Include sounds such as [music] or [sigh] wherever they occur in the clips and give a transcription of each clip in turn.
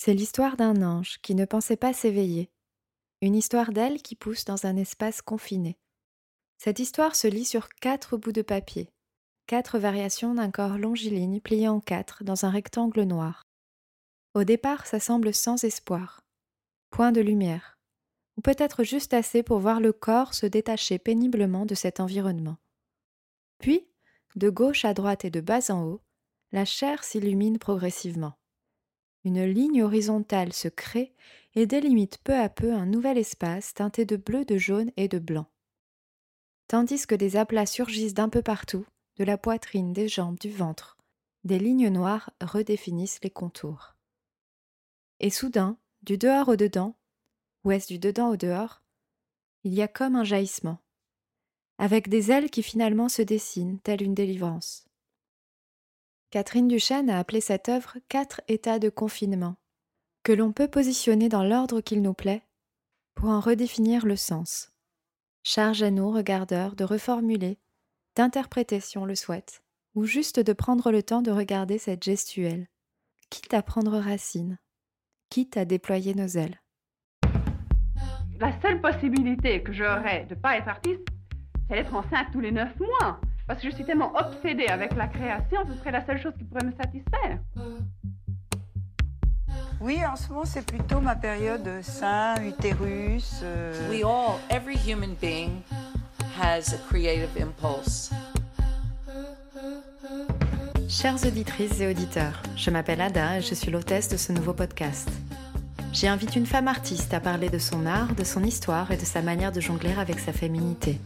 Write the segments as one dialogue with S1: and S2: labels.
S1: C'est l'histoire d'un ange qui ne pensait pas s'éveiller. Une histoire d'elle qui pousse dans un espace confiné. Cette histoire se lit sur quatre bouts de papier, quatre variations d'un corps longiligne plié en quatre dans un rectangle noir. Au départ, ça semble sans espoir. Point de lumière. Ou peut-être juste assez pour voir le corps se détacher péniblement de cet environnement. Puis, de gauche à droite et de bas en haut, la chair s'illumine progressivement. Une ligne horizontale se crée et délimite peu à peu un nouvel espace teinté de bleu, de jaune et de blanc. Tandis que des aplats surgissent d'un peu partout, de la poitrine, des jambes, du ventre, des lignes noires redéfinissent les contours. Et soudain, du dehors au dedans, ou est-ce du dedans au dehors, il y a comme un jaillissement, avec des ailes qui finalement se dessinent, telle une délivrance. Catherine Duchesne a appelé cette œuvre Quatre états de confinement, que l'on peut positionner dans l'ordre qu'il nous plaît pour en redéfinir le sens. Charge à nous, regardeurs, de reformuler, d'interpréter si on le souhaite, ou juste de prendre le temps de regarder cette gestuelle, quitte à prendre racine, quitte à déployer nos ailes.
S2: La seule possibilité que j'aurais de ne pas être artiste, c'est d'être enceinte tous les neuf mois. Parce que je suis tellement obsédée avec la création, ce serait la seule chose qui pourrait me satisfaire.
S3: Oui, en ce moment, c'est plutôt ma période sein, utérus. Euh...
S4: We all, every human being has a creative impulse.
S1: Chères auditrices et auditeurs, je m'appelle Ada et je suis l'hôtesse de ce nouveau podcast. J'y invite une femme artiste à parler de son art, de son histoire et de sa manière de jongler avec sa féminité.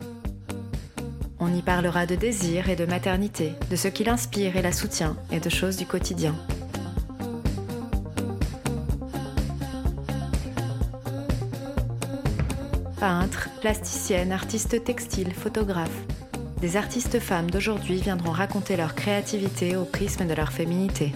S1: On y parlera de désir et de maternité, de ce qui l'inspire et la soutient, et de choses du quotidien. Peintres, plasticiennes, artistes textiles, photographes, des artistes femmes d'aujourd'hui viendront raconter leur créativité au prisme de leur féminité.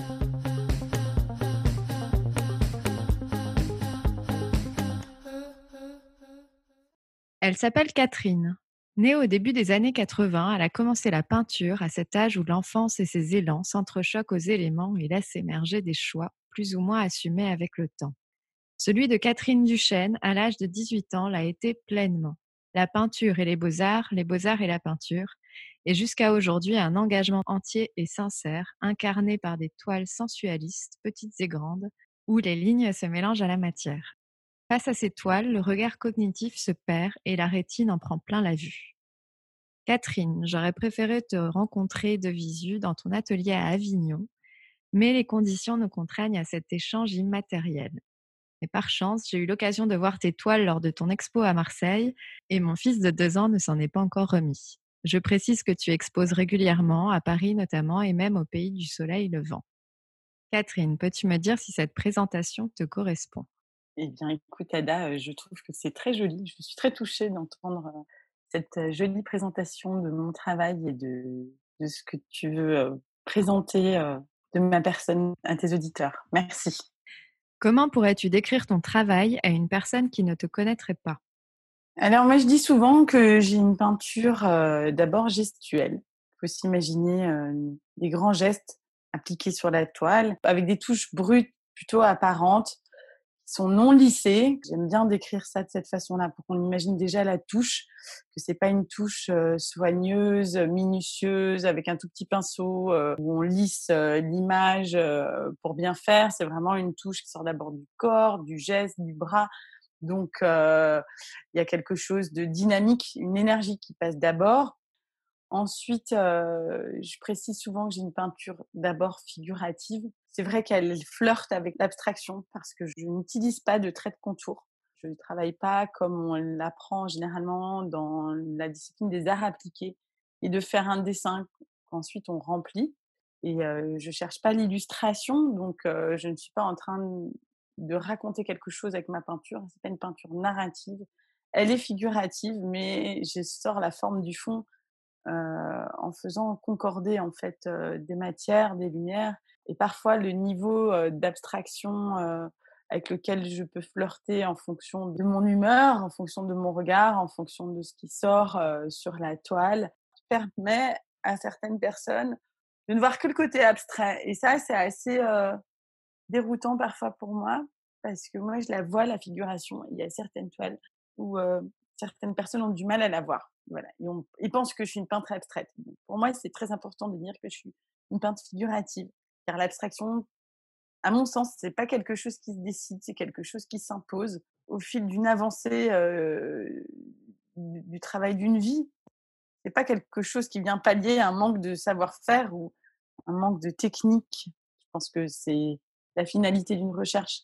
S1: Elle s'appelle Catherine. Née au début des années 80, elle a commencé la peinture à cet âge où l'enfance et ses élans s'entrechoquent aux éléments et laissent émerger des choix plus ou moins assumés avec le temps. Celui de Catherine Duchesne, à l'âge de 18 ans, l'a été pleinement. La peinture et les beaux-arts, les beaux-arts et la peinture, et jusqu'à aujourd'hui un engagement entier et sincère, incarné par des toiles sensualistes, petites et grandes, où les lignes se mélangent à la matière. Face à ces toiles, le regard cognitif se perd et la rétine en prend plein la vue. Catherine, j'aurais préféré te rencontrer de visu dans ton atelier à Avignon, mais les conditions nous contraignent à cet échange immatériel. Et par chance, j'ai eu l'occasion de voir tes toiles lors de ton expo à Marseille, et mon fils de deux ans ne s'en est pas encore remis. Je précise que tu exposes régulièrement, à Paris notamment, et même au pays du soleil levant. Catherine, peux-tu me dire si cette présentation te correspond?
S5: Eh bien, écoute, Ada, je trouve que c'est très joli. Je suis très touchée d'entendre cette jolie présentation de mon travail et de, de ce que tu veux présenter de ma personne à tes auditeurs. Merci.
S1: Comment pourrais-tu décrire ton travail à une personne qui ne te connaîtrait pas?
S5: Alors, moi, je dis souvent que j'ai une peinture d'abord gestuelle. Il faut s'imaginer des grands gestes appliqués sur la toile avec des touches brutes plutôt apparentes sont non lissés. J'aime bien décrire ça de cette façon-là pour qu'on imagine déjà la touche, que c'est pas une touche euh, soigneuse, minutieuse, avec un tout petit pinceau euh, où on lisse euh, l'image pour bien faire. C'est vraiment une touche qui sort d'abord du corps, du geste, du bras. Donc il y a quelque chose de dynamique, une énergie qui passe d'abord. Ensuite, je précise souvent que j'ai une peinture d'abord figurative c'est vrai qu'elle flirte avec l'abstraction parce que je n'utilise pas de trait de contour. Je ne travaille pas comme on l'apprend généralement dans la discipline des arts appliqués et de faire un dessin qu'ensuite on remplit. Et je je cherche pas l'illustration, donc je ne suis pas en train de raconter quelque chose avec ma peinture. C'est pas une peinture narrative. Elle est figurative, mais je sors la forme du fond en faisant concorder en fait des matières, des lumières et parfois, le niveau d'abstraction avec lequel je peux flirter en fonction de mon humeur, en fonction de mon regard, en fonction de ce qui sort sur la toile, permet à certaines personnes de ne voir que le côté abstrait. Et ça, c'est assez déroutant parfois pour moi parce que moi, je la vois, la figuration. Il y a certaines toiles où certaines personnes ont du mal à la voir. Voilà. Ils, pensent que je suis une peintre abstraite. pour moi, c'est très important de dire que je suis une peintre figurative. Car l'abstraction, à mon sens, c'est pas quelque chose qui se décide, c'est quelque chose qui s'impose au fil d'une avancée euh, du, du, travail d'une vie. C'est pas quelque chose qui vient pallier un manque de savoir-faire ou un manque de technique. Je pense que c'est la finalité d'une recherche.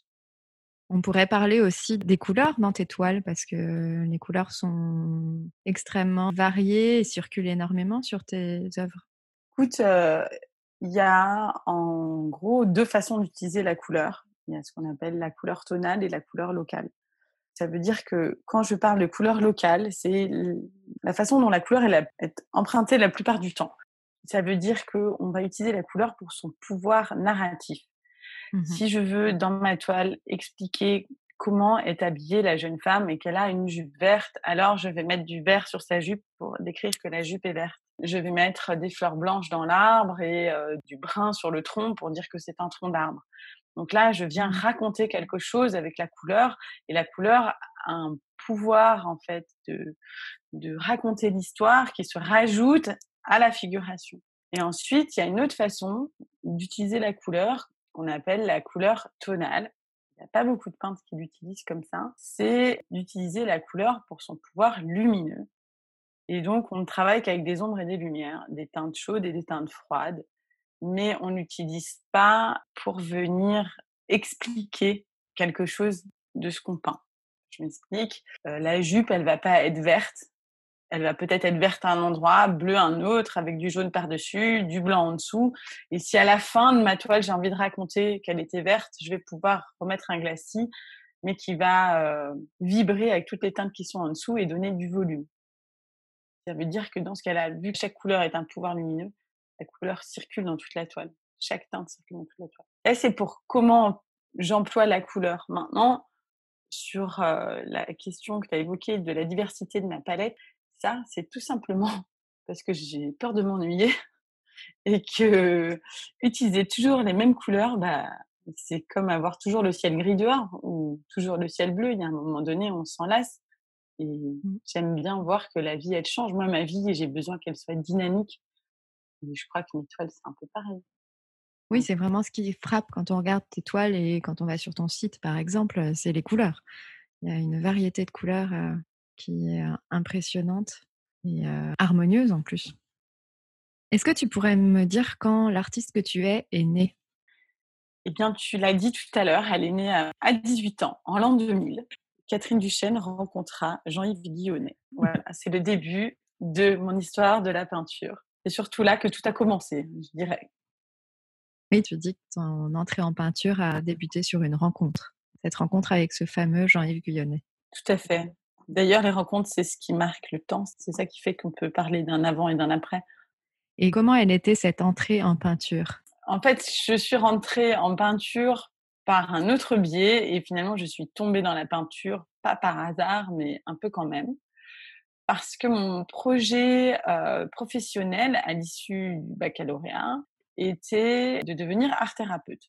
S1: On pourrait parler aussi des couleurs dans tes toiles parce que les couleurs sont extrêmement variées et circulent énormément sur tes œuvres.
S5: Écoute, euh, il y a en gros deux façons d'utiliser la couleur. Il y a ce qu'on appelle la couleur tonale et la couleur locale. Ça veut dire que quand je parle de couleur locale, c'est la façon dont la couleur est empruntée la plupart du temps. Ça veut dire qu'on va utiliser la couleur pour son pouvoir narratif. Mmh si je veux, dans ma toile, expliquer comment est habillée la jeune femme et qu'elle a une jupe verte, alors je vais mettre du vert sur sa jupe pour décrire que la jupe est verte. Je vais mettre des fleurs blanches dans l'arbre et euh, du brun sur le tronc pour dire que c'est un tronc d'arbre. Donc là, je viens mmh. raconter quelque chose avec la couleur et la couleur a un pouvoir en fait de, de raconter l'histoire qui se rajoute à la figuration. Et ensuite, il y a une autre façon d'utiliser la couleur qu'on appelle la couleur tonale. Il n'y a pas beaucoup de peintres qui l'utilisent comme ça. C'est d'utiliser la couleur pour son pouvoir lumineux. Et donc, on ne travaille qu'avec des ombres et des lumières, des teintes chaudes et des teintes froides, mais on n'utilise pas pour venir expliquer quelque chose de ce qu'on peint. Je m'explique. Euh, la jupe, elle va pas être verte elle va peut-être être verte à un endroit, bleue à un autre, avec du jaune par-dessus, du blanc en dessous. Et si à la fin de ma toile, j'ai envie de raconter qu'elle était verte, je vais pouvoir remettre un glacis, mais qui va euh, vibrer avec toutes les teintes qui sont en dessous et donner du volume. Ça veut dire que dans ce cas-là, vu que chaque couleur est un pouvoir lumineux, la couleur circule dans toute la toile. Chaque teinte circule dans toute la toile. Et c'est pour comment j'emploie la couleur. Maintenant, sur euh, la question que tu as évoquée de la diversité de ma palette, ça, c'est tout simplement [laughs] parce que j'ai peur de m'ennuyer [laughs] et que utiliser toujours les mêmes couleurs, bah, c'est comme avoir toujours le ciel gris dehors ou toujours le ciel bleu. Il y a un moment donné, on s'en lasse. Et mmh. j'aime bien voir que la vie, elle change. Moi, ma vie, j'ai besoin qu'elle soit dynamique. Et je crois qu'une toile, c'est un peu pareil.
S1: Oui, c'est vraiment ce qui frappe quand on regarde tes toiles et quand on va sur ton site, par exemple, c'est les couleurs. Il y a une variété de couleurs qui est impressionnante et harmonieuse en plus. Est-ce que tu pourrais me dire quand l'artiste que tu es est né?
S5: Eh bien, tu l'as dit tout à l'heure, elle est née à 18 ans, en l'an 2000. Catherine Duchesne rencontra Jean-Yves Guillonnet. Voilà, c'est le début de mon histoire de la peinture. C'est surtout là que tout a commencé, je dirais.
S1: Oui, tu dis que ton entrée en peinture a débuté sur une rencontre. Cette rencontre avec ce fameux Jean-Yves Guillonnet.
S5: Tout à fait. D'ailleurs, les rencontres, c'est ce qui marque le temps. C'est ça qui fait qu'on peut parler d'un avant et d'un après.
S1: Et comment elle était cette entrée en peinture?
S5: En fait, je suis rentrée en peinture par un autre biais et finalement, je suis tombée dans la peinture, pas par hasard, mais un peu quand même. Parce que mon projet euh, professionnel à l'issue du baccalauréat était de devenir art thérapeute.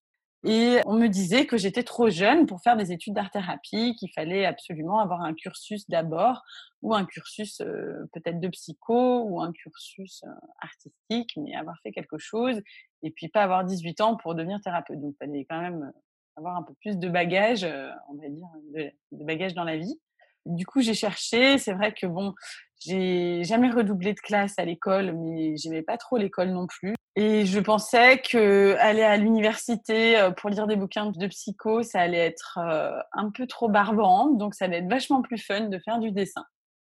S5: Et on me disait que j'étais trop jeune pour faire des études d'art-thérapie, qu'il fallait absolument avoir un cursus d'abord, ou un cursus euh, peut-être de psycho, ou un cursus artistique, mais avoir fait quelque chose, et puis pas avoir 18 ans pour devenir thérapeute. Donc, il fallait quand même avoir un peu plus de bagages, on va dire, de, de bagages dans la vie. Du coup, j'ai cherché. C'est vrai que bon, j'ai jamais redoublé de classe à l'école, mais j'aimais pas trop l'école non plus. Et je pensais que aller à l'université euh, pour lire des bouquins de psycho, ça allait être euh, un peu trop barbant, donc ça allait être vachement plus fun de faire du dessin.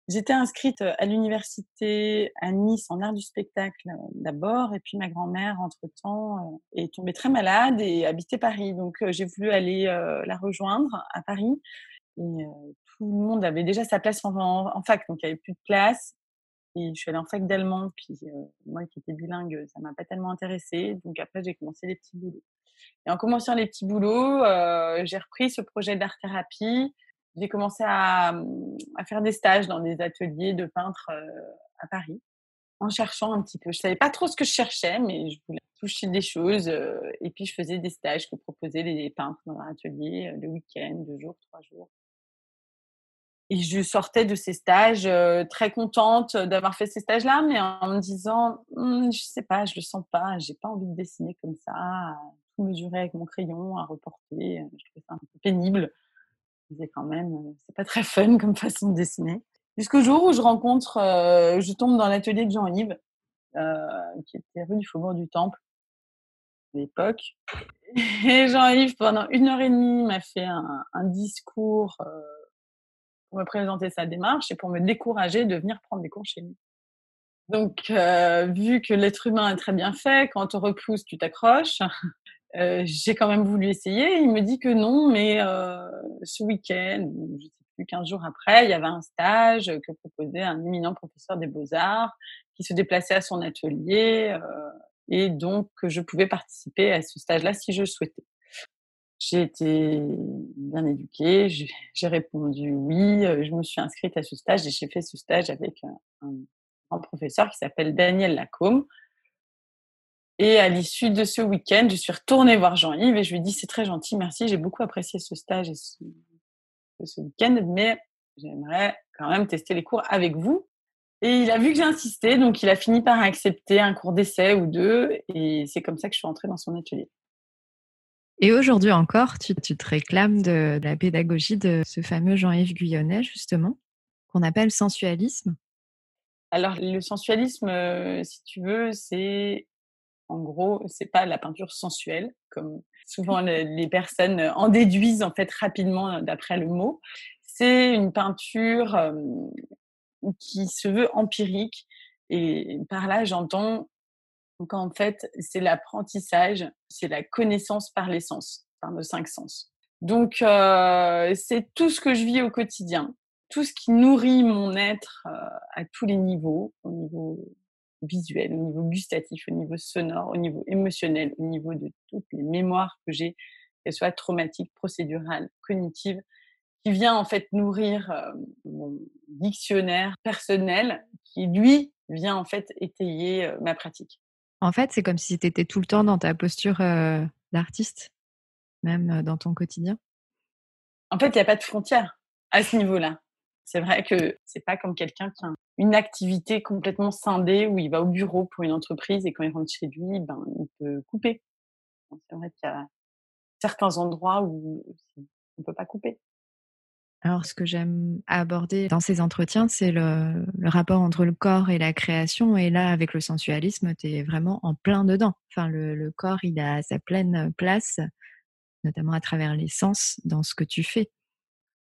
S5: J'étais inscrite à l'université à Nice en art du spectacle d'abord, et puis ma grand-mère, entre-temps, est tombée très malade et habitait Paris. Donc j'ai voulu aller la rejoindre à Paris. Et tout le monde avait déjà sa place en, en fac, donc il n'y avait plus de place. Et je suis allée en fac d'allemand, puis moi qui étais bilingue, ça m'a pas tellement intéressée. Donc après, j'ai commencé les petits boulots. Et en commençant les petits boulots, j'ai repris ce projet d'art-thérapie. J'ai commencé à, faire des stages dans des ateliers de peintres à Paris. en cherchant un petit peu. Je savais pas trop ce que je cherchais, mais je voulais toucher des choses. euh, et puis, je faisais des stages que proposaient les peintres dans leur atelier, euh, le week-end, deux jours, trois jours. Et je sortais de ces stages euh, très contente d'avoir fait ces stages-là, mais en me disant, Hum, je sais pas, je le sens pas, j'ai pas envie de dessiner comme ça, tout mesurer avec mon crayon, à reporter. euh, Je trouvais ça un peu pénible. Je disais quand même, euh, c'est pas très [laughs] fun comme façon de dessiner. Jusqu'au jour où je rencontre, euh, je tombe dans l'atelier de Jean-Yves, euh, qui était rue du Faubourg du Temple à l'époque. [laughs] Et Jean-Yves, pendant une heure et demie, m'a fait un, un discours euh, pour me présenter sa démarche et pour me décourager de venir prendre des cours chez lui. Donc, euh, vu que l'être humain est très bien fait, quand on repousse, tu t'accroches. [laughs] Euh, j'ai quand même voulu essayer. Il me dit que non, mais euh, ce week-end, je sais plus, 15 jours après, il y avait un stage que proposait un éminent professeur des beaux-arts qui se déplaçait à son atelier euh, et donc je pouvais participer à ce stage-là si je souhaitais. J'ai été bien éduquée, j'ai répondu oui, euh, je me suis inscrite à ce stage et j'ai fait ce stage avec un, un grand professeur qui s'appelle Daniel Lacombe. Et à l'issue de ce week-end, je suis retournée voir Jean-Yves et je lui ai dit c'est très gentil, merci, j'ai beaucoup apprécié ce stage et ce, ce week-end, mais j'aimerais quand même tester les cours avec vous. Et il a vu que j'ai insisté, donc il a fini par accepter un cours d'essai ou deux, et c'est comme ça que je suis entrée dans son atelier.
S1: Et aujourd'hui encore, tu, tu te réclames de, de la pédagogie de ce fameux Jean-Yves Guyonnet, justement, qu'on appelle sensualisme?
S5: Alors le sensualisme, euh, si tu veux, c'est en gros, c'est pas la peinture sensuelle, comme souvent [laughs] le- les personnes en déduisent en fait rapidement d'après le mot. C'est une peinture euh, qui se veut empirique, et par là j'entends qu'en fait c'est l'apprentissage, c'est la connaissance par les sens, par nos cinq sens. Donc euh, c'est tout ce que je vis au quotidien, tout ce qui nourrit mon être euh, à tous les niveaux, au niveau visuel, au niveau gustatif, au niveau sonore, au niveau émotionnel, au niveau de toutes les mémoires que j'ai, qu'elles soient traumatiques, procédurales, cognitives, qui vient en fait nourrir euh, mon dictionnaire personnel, qui lui vient en fait étayer euh, ma pratique.
S1: En fait, c'est comme si tu étais tout le temps dans ta posture euh, d'artiste, même dans ton quotidien.
S5: En fait, il n'y a pas de frontière à ce niveau-là. C'est vrai que c'est pas comme quelqu'un qui a une activité complètement scindée où il va au bureau pour une entreprise et quand il rentre chez lui, ben, il peut couper. C'est vrai qu'il y a certains endroits où on ne peut pas couper.
S1: Alors, ce que j'aime aborder dans ces entretiens, c'est le, le rapport entre le corps et la création. Et là, avec le sensualisme, tu es vraiment en plein dedans. Enfin, le, le corps, il a sa pleine place, notamment à travers les sens, dans ce que tu fais.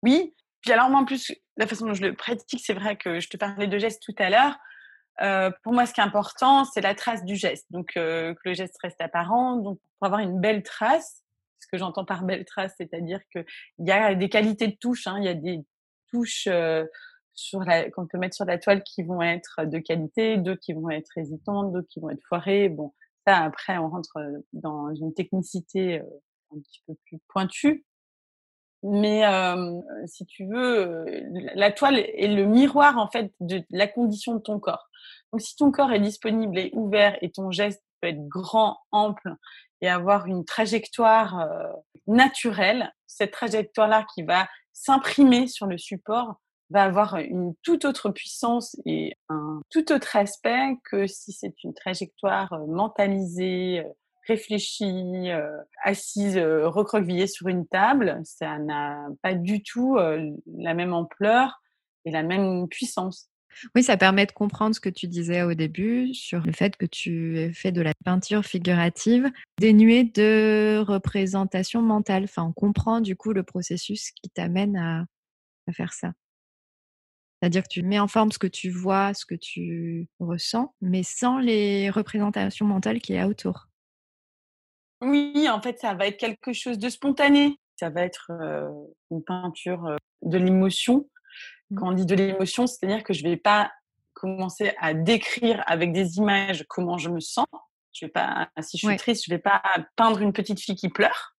S5: Oui, alors moi en plus, la façon dont je le pratique, c'est vrai que je te parlais de gestes tout à l'heure. Euh, pour moi, ce qui est important, c'est la trace du geste. Donc, euh, que le geste reste apparent. Donc, pour avoir une belle trace, ce que j'entends par belle trace, c'est-à-dire qu'il y a des qualités de touche. Hein, il y a des touches euh, qu'on peut mettre sur la toile qui vont être de qualité, d'autres qui vont être hésitantes, d'autres qui vont être foirées. Bon, ça, après, on rentre dans une technicité euh, un petit peu plus pointue. Mais euh, si tu veux, la toile est le miroir en fait de la condition de ton corps. Donc si ton corps est disponible et ouvert et ton geste peut être grand, ample et avoir une trajectoire euh, naturelle, cette trajectoire-là qui va s'imprimer sur le support va avoir une toute autre puissance et un tout autre aspect que si c'est une trajectoire euh, mentalisée, euh, réfléchie, euh, assise, euh, recroquevillée sur une table, ça n'a pas du tout euh, la même ampleur et la même puissance.
S1: Oui, ça permet de comprendre ce que tu disais au début sur le fait que tu fais de la peinture figurative dénuée de représentation mentale. Enfin, on comprend du coup le processus qui t'amène à, à faire ça. C'est-à-dire que tu mets en forme ce que tu vois, ce que tu ressens, mais sans les représentations mentales qu'il y a autour.
S5: Oui, en fait, ça va être quelque chose de spontané. Ça va être euh, une peinture de l'émotion. Quand on dit de l'émotion, c'est-à-dire que je vais pas commencer à décrire avec des images comment je me sens. Je vais pas, si je suis
S1: Ouais.
S5: triste, je vais pas peindre une petite fille qui pleure.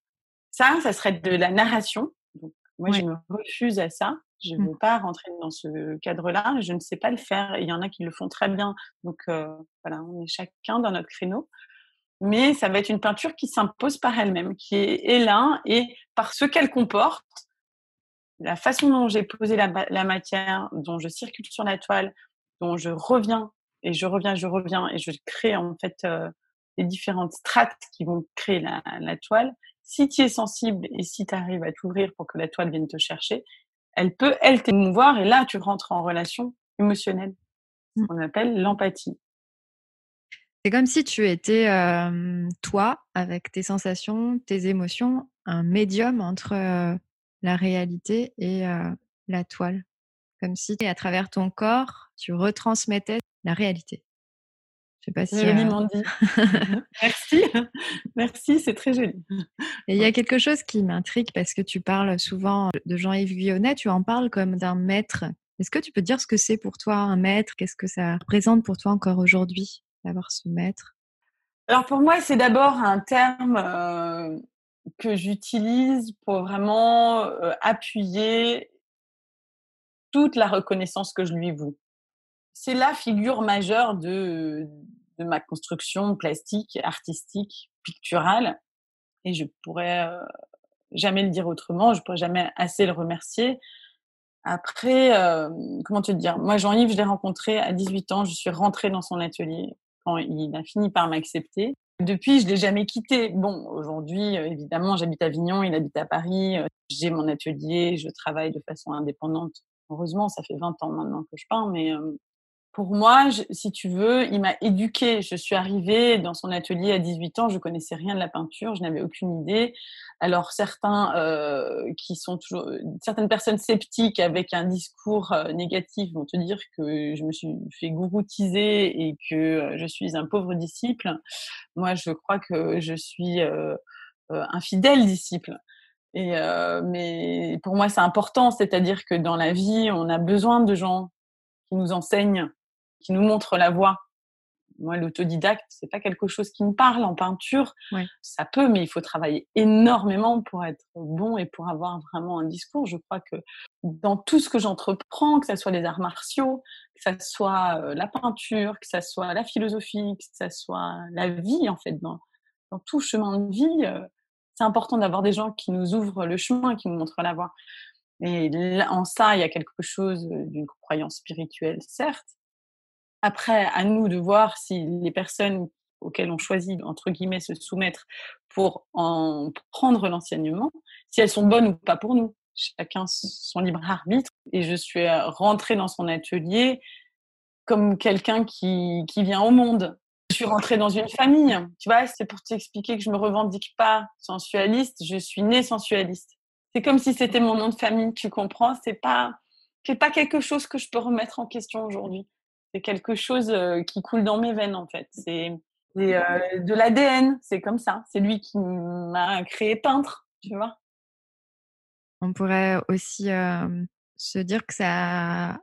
S5: Ça, ça serait de la narration. Donc, moi, je me refuse à ça. Je ne
S1: Mmh.
S5: veux pas rentrer dans ce cadre-là. Je ne sais pas le faire. Il y en a qui le font très bien. Donc euh, voilà, on est chacun dans notre créneau. Mais ça va être une peinture qui s'impose par elle-même, qui est, là et par ce qu'elle comporte, la façon dont j'ai posé la, la, matière, dont je circule sur la toile, dont je reviens et je reviens, je reviens et je crée en fait euh, les différentes strates qui vont créer la, la toile. Si tu es sensible et si tu arrives à t'ouvrir pour que la toile vienne te chercher, elle peut, elle, t'émouvoir et là, tu rentres en relation émotionnelle, ce qu'on appelle l'empathie.
S1: C'est comme si tu étais euh, toi, avec tes sensations, tes émotions, un médium entre euh, la réalité et euh, la toile. Comme si à travers ton corps, tu retransmettais la réalité.
S5: Je sais pas si. Joliment dit. [laughs] [laughs] Merci. Merci, c'est très joli.
S1: Et il y a quelque chose qui m'intrigue parce que tu parles souvent de Jean-Yves Guillonnet, tu en parles comme d'un maître. Est-ce que tu peux dire ce que c'est pour toi un maître? Qu'est-ce que ça représente pour toi encore aujourd'hui? D'avoir ce maître
S5: Alors pour moi, c'est d'abord un terme que j'utilise pour vraiment appuyer toute la reconnaissance que je lui voue. C'est la figure majeure de, ma construction plastique, artistique, picturale. Et je pourrais jamais le dire autrement, je pourrais jamais assez le remercier. Après, euh, comment te dire? Moi, Jean-Yves, je l'ai rencontré à 18 ans. Je suis rentrée dans son atelier il a fini par m'accepter. Depuis, je l'ai jamais quitté. Bon, aujourd'hui, euh, évidemment, j'habite à Avignon, il habite à Paris. Euh, J'ai mon atelier, je travaille de façon indépendante. Heureusement, ça fait 20 ans maintenant que je peins, mais euh, pour moi, si tu veux, il m'a éduquée. Je suis arrivée dans son atelier à 18 ans, je connaissais rien de la peinture, je n'avais aucune idée. Alors certains euh, qui sont toujours, certaines personnes sceptiques avec un discours euh, négatif vont te dire que je me suis fait gouroutiser et que euh, je suis un pauvre disciple. Moi, je crois que je suis un fidèle disciple. Et mais pour moi, c'est important, c'est-à-dire que dans la vie, on a besoin de gens qui nous enseignent qui nous montre la voie. Moi, l'autodidacte, c'est pas quelque chose qui me parle en peinture.
S1: Ouais.
S5: Ça peut, mais il faut travailler énormément pour être bon et pour avoir vraiment un discours. Je crois que dans tout ce que j'entreprends, que ce soit les arts martiaux, que ce soit la peinture, que ce soit la philosophie, que ce soit la vie, en fait, dans, dans tout chemin de vie, c'est important d'avoir des gens qui nous ouvrent le chemin, qui nous montrent la voie. Et là, en ça, il y a quelque chose d'une croyance spirituelle, certes, après, à nous de voir si les personnes auxquelles on choisit, entre guillemets, se soumettre pour en prendre l'enseignement, si elles sont bonnes ou pas pour nous. Chacun son libre arbitre. Et je suis rentrée dans son atelier comme quelqu'un qui, qui vient au monde. Je suis rentrée dans une famille. Tu vois, c'est pour t'expliquer que je me revendique pas sensualiste. Je suis née sensualiste. C'est comme si c'était mon nom de famille. Tu comprends? C'est pas, c'est pas quelque chose que je peux remettre en question aujourd'hui c'est quelque chose qui coule dans mes veines en fait. C'est euh, de l'ADN, c'est comme ça. C'est lui qui m'a créé peintre, tu vois.
S1: On pourrait aussi euh, se dire que ça a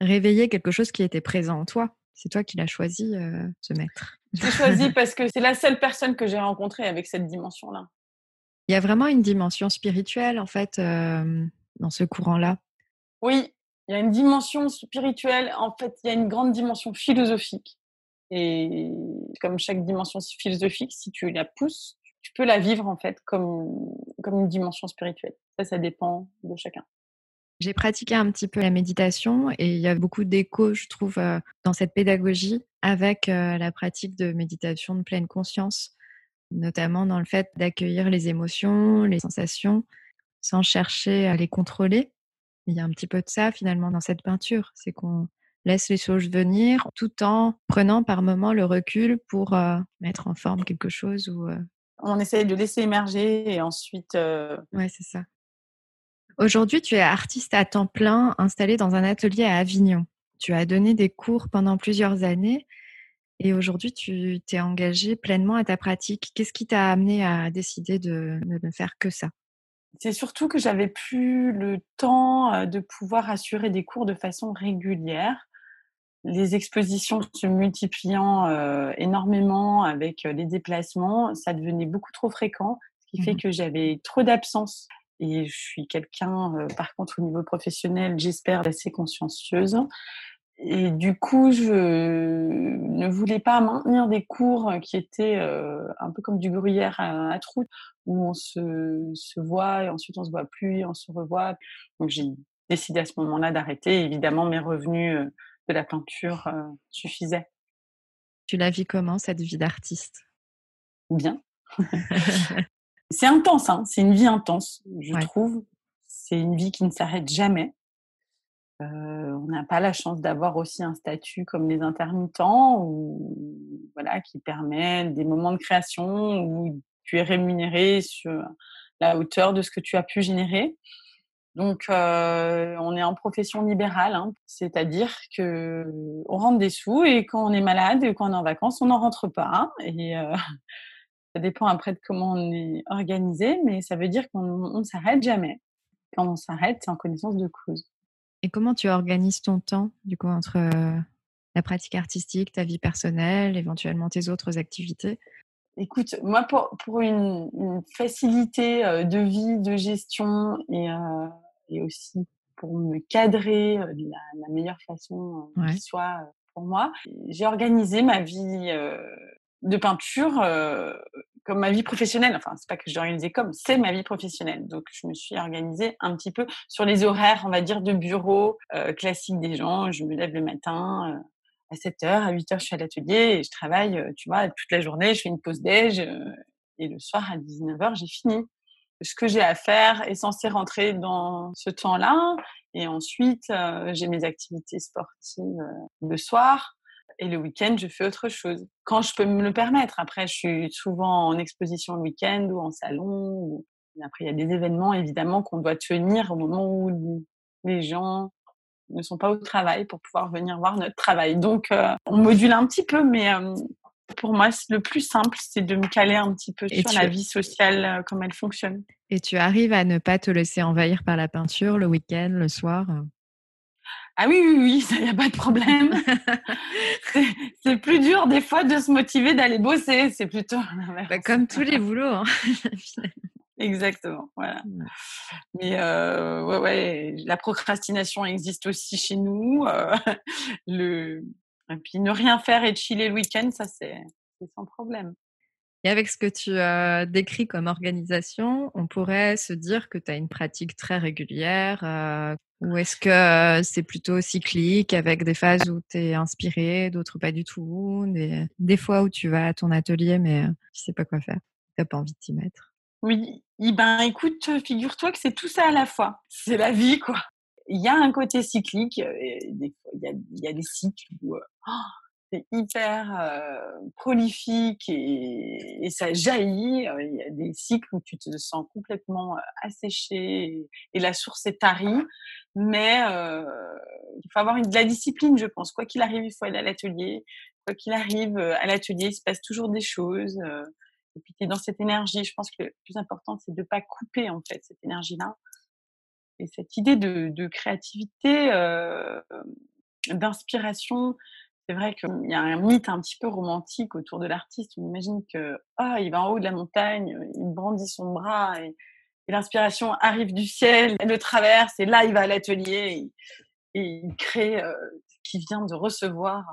S1: réveillé quelque chose qui était présent en toi. C'est toi qui l'as choisi, euh, ce maître.
S5: J'ai choisi [laughs] parce que c'est la seule personne que j'ai rencontrée avec cette dimension-là.
S1: Il y a vraiment une dimension spirituelle en fait dans ce courant-là.
S5: Oui, il y a une dimension spirituelle, en fait, il y a une grande dimension philosophique. Et comme chaque dimension philosophique, si tu la pousses, tu peux la vivre en fait comme, comme une dimension spirituelle. Ça, ça dépend de chacun.
S1: J'ai pratiqué un petit peu la méditation et il y a beaucoup d'écho, je trouve, dans cette pédagogie avec la pratique de méditation de pleine conscience, notamment dans le fait d'accueillir les émotions, les sensations, sans chercher à les contrôler il y a un petit peu de ça finalement dans cette peinture, c'est qu'on laisse les choses venir tout en prenant par moments le recul pour euh, mettre en forme quelque chose ou euh...
S5: on essaye de laisser émerger et ensuite euh...
S1: ouais c'est ça. Aujourd'hui tu es artiste à temps plein installé dans un atelier à Avignon. Tu as donné des cours pendant plusieurs années et aujourd'hui tu t'es engagé pleinement à ta pratique. Qu'est-ce qui t'a amené à décider de, de ne faire que ça?
S5: C'est surtout que j'avais plus le temps de pouvoir assurer des cours de façon régulière. Les expositions se multipliant euh, énormément avec les déplacements, ça devenait beaucoup trop fréquent, ce qui fait que j'avais trop d'absence. Et je suis quelqu'un, euh, par contre, au niveau professionnel, j'espère, assez consciencieuse. Et du coup, je ne voulais pas maintenir des cours qui étaient euh, un peu comme du gruyère à, à trous, où on se, se voit et ensuite on se voit plus, et on se revoit. Donc j'ai décidé à ce moment-là d'arrêter. Évidemment, mes revenus euh, de la peinture euh, suffisaient.
S1: Tu la vis comment, cette vie d'artiste?
S5: Bien. [laughs] c'est intense, hein c'est une vie intense, je
S1: Ouais.
S5: trouve. C'est une vie qui ne s'arrête jamais. Euh, on n'a pas la chance d'avoir aussi un statut comme les intermittents, ou voilà, qui permet des moments de création où tu es rémunéré sur la hauteur de ce que tu as pu générer. Donc, euh, on est en profession libérale, hein, c'est-à-dire que on rentre des sous et quand on est malade et quand on est en vacances, on n'en rentre pas. hein. et euh, [laughs] ça dépend après de comment on est organisé, mais ça veut dire qu'on on ne s'arrête jamais. Quand on s'arrête, c'est en connaissance de cause.
S1: Et comment tu organises ton temps, du coup, entre euh, la pratique artistique, ta vie personnelle, éventuellement tes autres activités?
S5: Écoute, moi, pour, pour une, une facilité euh, de vie, de gestion et, euh, et aussi pour me cadrer euh, de la, la meilleure façon euh,
S1: Ouais.
S5: qui soit pour moi, j'ai organisé ma vie euh, de peinture comme ma vie professionnelle. Enfin, c'est pas que je l'ai organisée comme, c'est ma vie professionnelle. Donc, je me suis organisée un petit peu sur les horaires, on va dire, de bureau classiques des gens. Je me lève le matin. À 7h, à 8h, je suis à l'atelier et je travaille, tu vois, toute la journée, je fais une pause déj et le soir à 19h, j'ai fini. Ce que j'ai à faire est censé rentrer dans ce temps-là et ensuite, j'ai mes activités sportives le soir et le week-end, je fais autre chose. Quand je peux me le permettre. Après, je suis souvent en exposition le week-end ou en salon. Après, il y a des événements, évidemment, qu'on doit tenir au moment où les gens ne sont pas au travail pour pouvoir venir voir notre travail. Donc, euh, on module un petit peu, mais euh, pour moi, le plus simple, c'est de me caler un petit peu
S1: Et
S5: sur
S1: tu-
S5: la vie sociale, euh, comme elle fonctionne.
S1: Et tu arrives à ne pas te laisser envahir par la peinture le week-end, le soir
S5: Ah oui, oui, oui, ça, y a pas de problème. [laughs] c'est, plus dur des fois de se motiver d'aller bosser. C'est plutôt [laughs] l'inverse.
S1: Bah, Comme tous les boulots. hein. [laughs]
S5: Exactement, voilà.
S1: Ouais.
S5: Mais euh, ouais, ouais, la procrastination existe aussi chez nous. euh, [laughs] le... Et puis ne rien faire et chiller le week-end, ça c'est, sans problème.
S1: Et avec ce que tu euh, décris comme organisation, on pourrait se dire que tu as une pratique très régulière ou est-ce que c'est plutôt cyclique avec des phases où tu es inspiré, d'autres pas du tout, des, des fois où tu vas à ton atelier mais tu sais pas quoi faire, tu pas envie de t'y mettre?
S5: Oui, eh ben écoute, figure-toi que c'est tout ça à la fois. C'est la vie, quoi. Il y a un côté cyclique, euh, il y a, des cycles où euh, oh, c'est hyper euh, prolifique et, ça jaillit. Il y a des cycles où tu te sens complètement asséché et, la source est tarie. Mais il faut avoir de la discipline, je pense. Quoi qu'il arrive, il faut aller à l'atelier. Quoi qu'il arrive, à l'atelier, il se passe toujours des choses. Et puis tu es dans cette énergie. Je pense que le plus important, c'est de ne pas couper en fait cette énergie-là. Et cette idée de, créativité, euh, d'inspiration, c'est vrai qu'il y a un mythe un petit peu romantique autour de l'artiste. On imagine que ah, il va en haut de la montagne, il brandit son bras et, l'inspiration arrive du ciel, elle le traverse et là il va à l'atelier et, et il crée euh, ce qu'il vient de recevoir.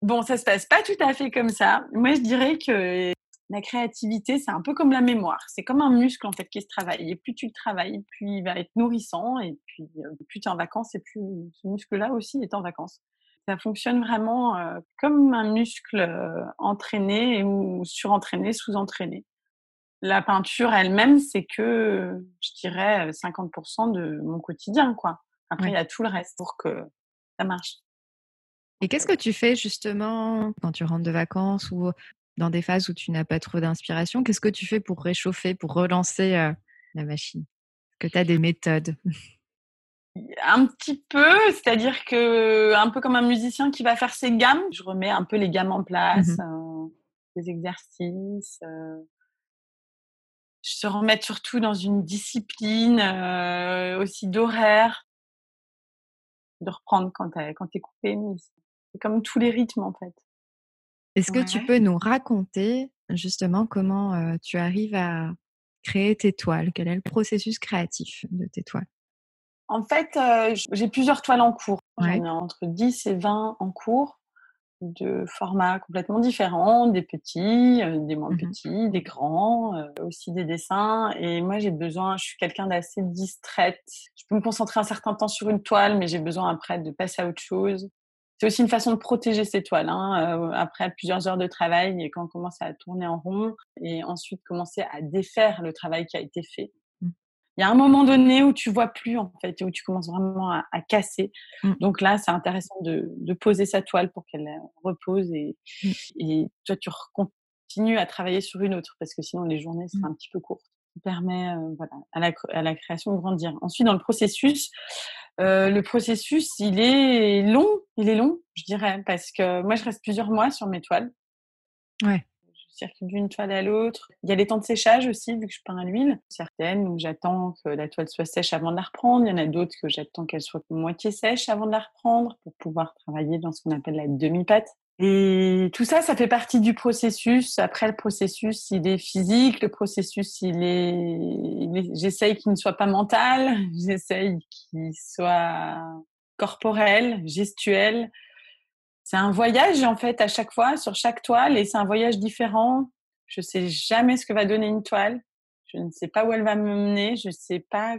S5: Bon, ça se passe pas tout à fait comme ça. Moi, je dirais que la créativité, c'est un peu comme la mémoire. C'est comme un muscle en fait qui se travaille. Et plus tu le travailles, plus il va être nourrissant. Et puis euh, plus tu es en vacances, et plus ce muscle-là aussi est en vacances. Ça fonctionne vraiment euh, comme un muscle euh, entraîné ou surentraîné, sous-entraîné. La peinture elle-même, c'est que, je dirais, 50% de mon quotidien, quoi. Après, il
S1: Ouais.
S5: y a tout le reste pour que ça marche.
S1: Et qu'est-ce que tu fais justement quand tu rentres de vacances ou dans des phases où tu n'as pas trop d'inspiration Qu'est-ce que tu fais pour réchauffer, pour relancer euh, la machine? Est-ce que tu as des méthodes?
S5: Un petit peu, c'est-à-dire que un peu comme un musicien qui va faire ses gammes, je remets un peu les gammes en place,
S1: Mmh
S5: euh, des exercices. euh, se remettre surtout dans une discipline euh, aussi d'horaire, de reprendre quand t'es quand t'es coupé. C'est comme tous les rythmes en fait.
S1: Est-ce que tu peux nous raconter justement comment euh, tu arrives à, créer tes toiles? Quel est le processus créatif de tes toiles?
S5: En fait, euh, j'ai plusieurs toiles en cours. J'en ai entre 10 et 20 en cours de formats complètement différents, des petits, euh, des moins
S1: Mmh
S5: petits, des grands, euh, aussi des dessins. Et moi, j'ai besoin, je suis quelqu'un d'assez distraite. Je peux me concentrer un certain temps sur une toile, mais j'ai besoin après de passer à autre chose. C'est aussi une façon de protéger ces toiles. Hein. Euh, après plusieurs heures de travail, et quand on commence à tourner en rond, et ensuite commencer à défaire le travail qui a été fait.
S1: Mmh.
S5: Il y a un moment donné où tu vois plus en fait, et où tu commences vraiment à, à casser.
S1: Mmh.
S5: Donc là, c'est intéressant de, de, poser sa toile pour qu'elle repose et,
S1: mmh.
S5: et toi, tu continues à travailler sur une autre parce que sinon les journées seraient un petit peu courtes. Permet euh, voilà, à, la, à la création de grandir. Ensuite, dans le processus, euh, le processus, il est long, il est long, je dirais, parce que moi, je reste plusieurs mois sur mes toiles.
S1: Ouais.
S5: Je circule d'une toile à l'autre. Il y a les temps de séchage aussi, vu que je peins à l'huile. Certaines où j'attends que la toile soit sèche avant de la reprendre. Il y en a d'autres que j'attends qu'elle soit moitié sèche avant de la reprendre pour pouvoir travailler dans ce qu'on appelle la demi-pâte. Et tout ça, ça fait partie du processus. Après, le processus, il est physique. Le processus, il est, j'essaye qu'il ne soit pas mental. [laughs] J'essaye qu'il soit corporel, gestuel. C'est un voyage, en fait, à chaque fois, sur chaque toile. Et c'est un voyage différent. Je sais jamais ce que va donner une toile. Je ne sais pas où elle va me mener. Je sais pas,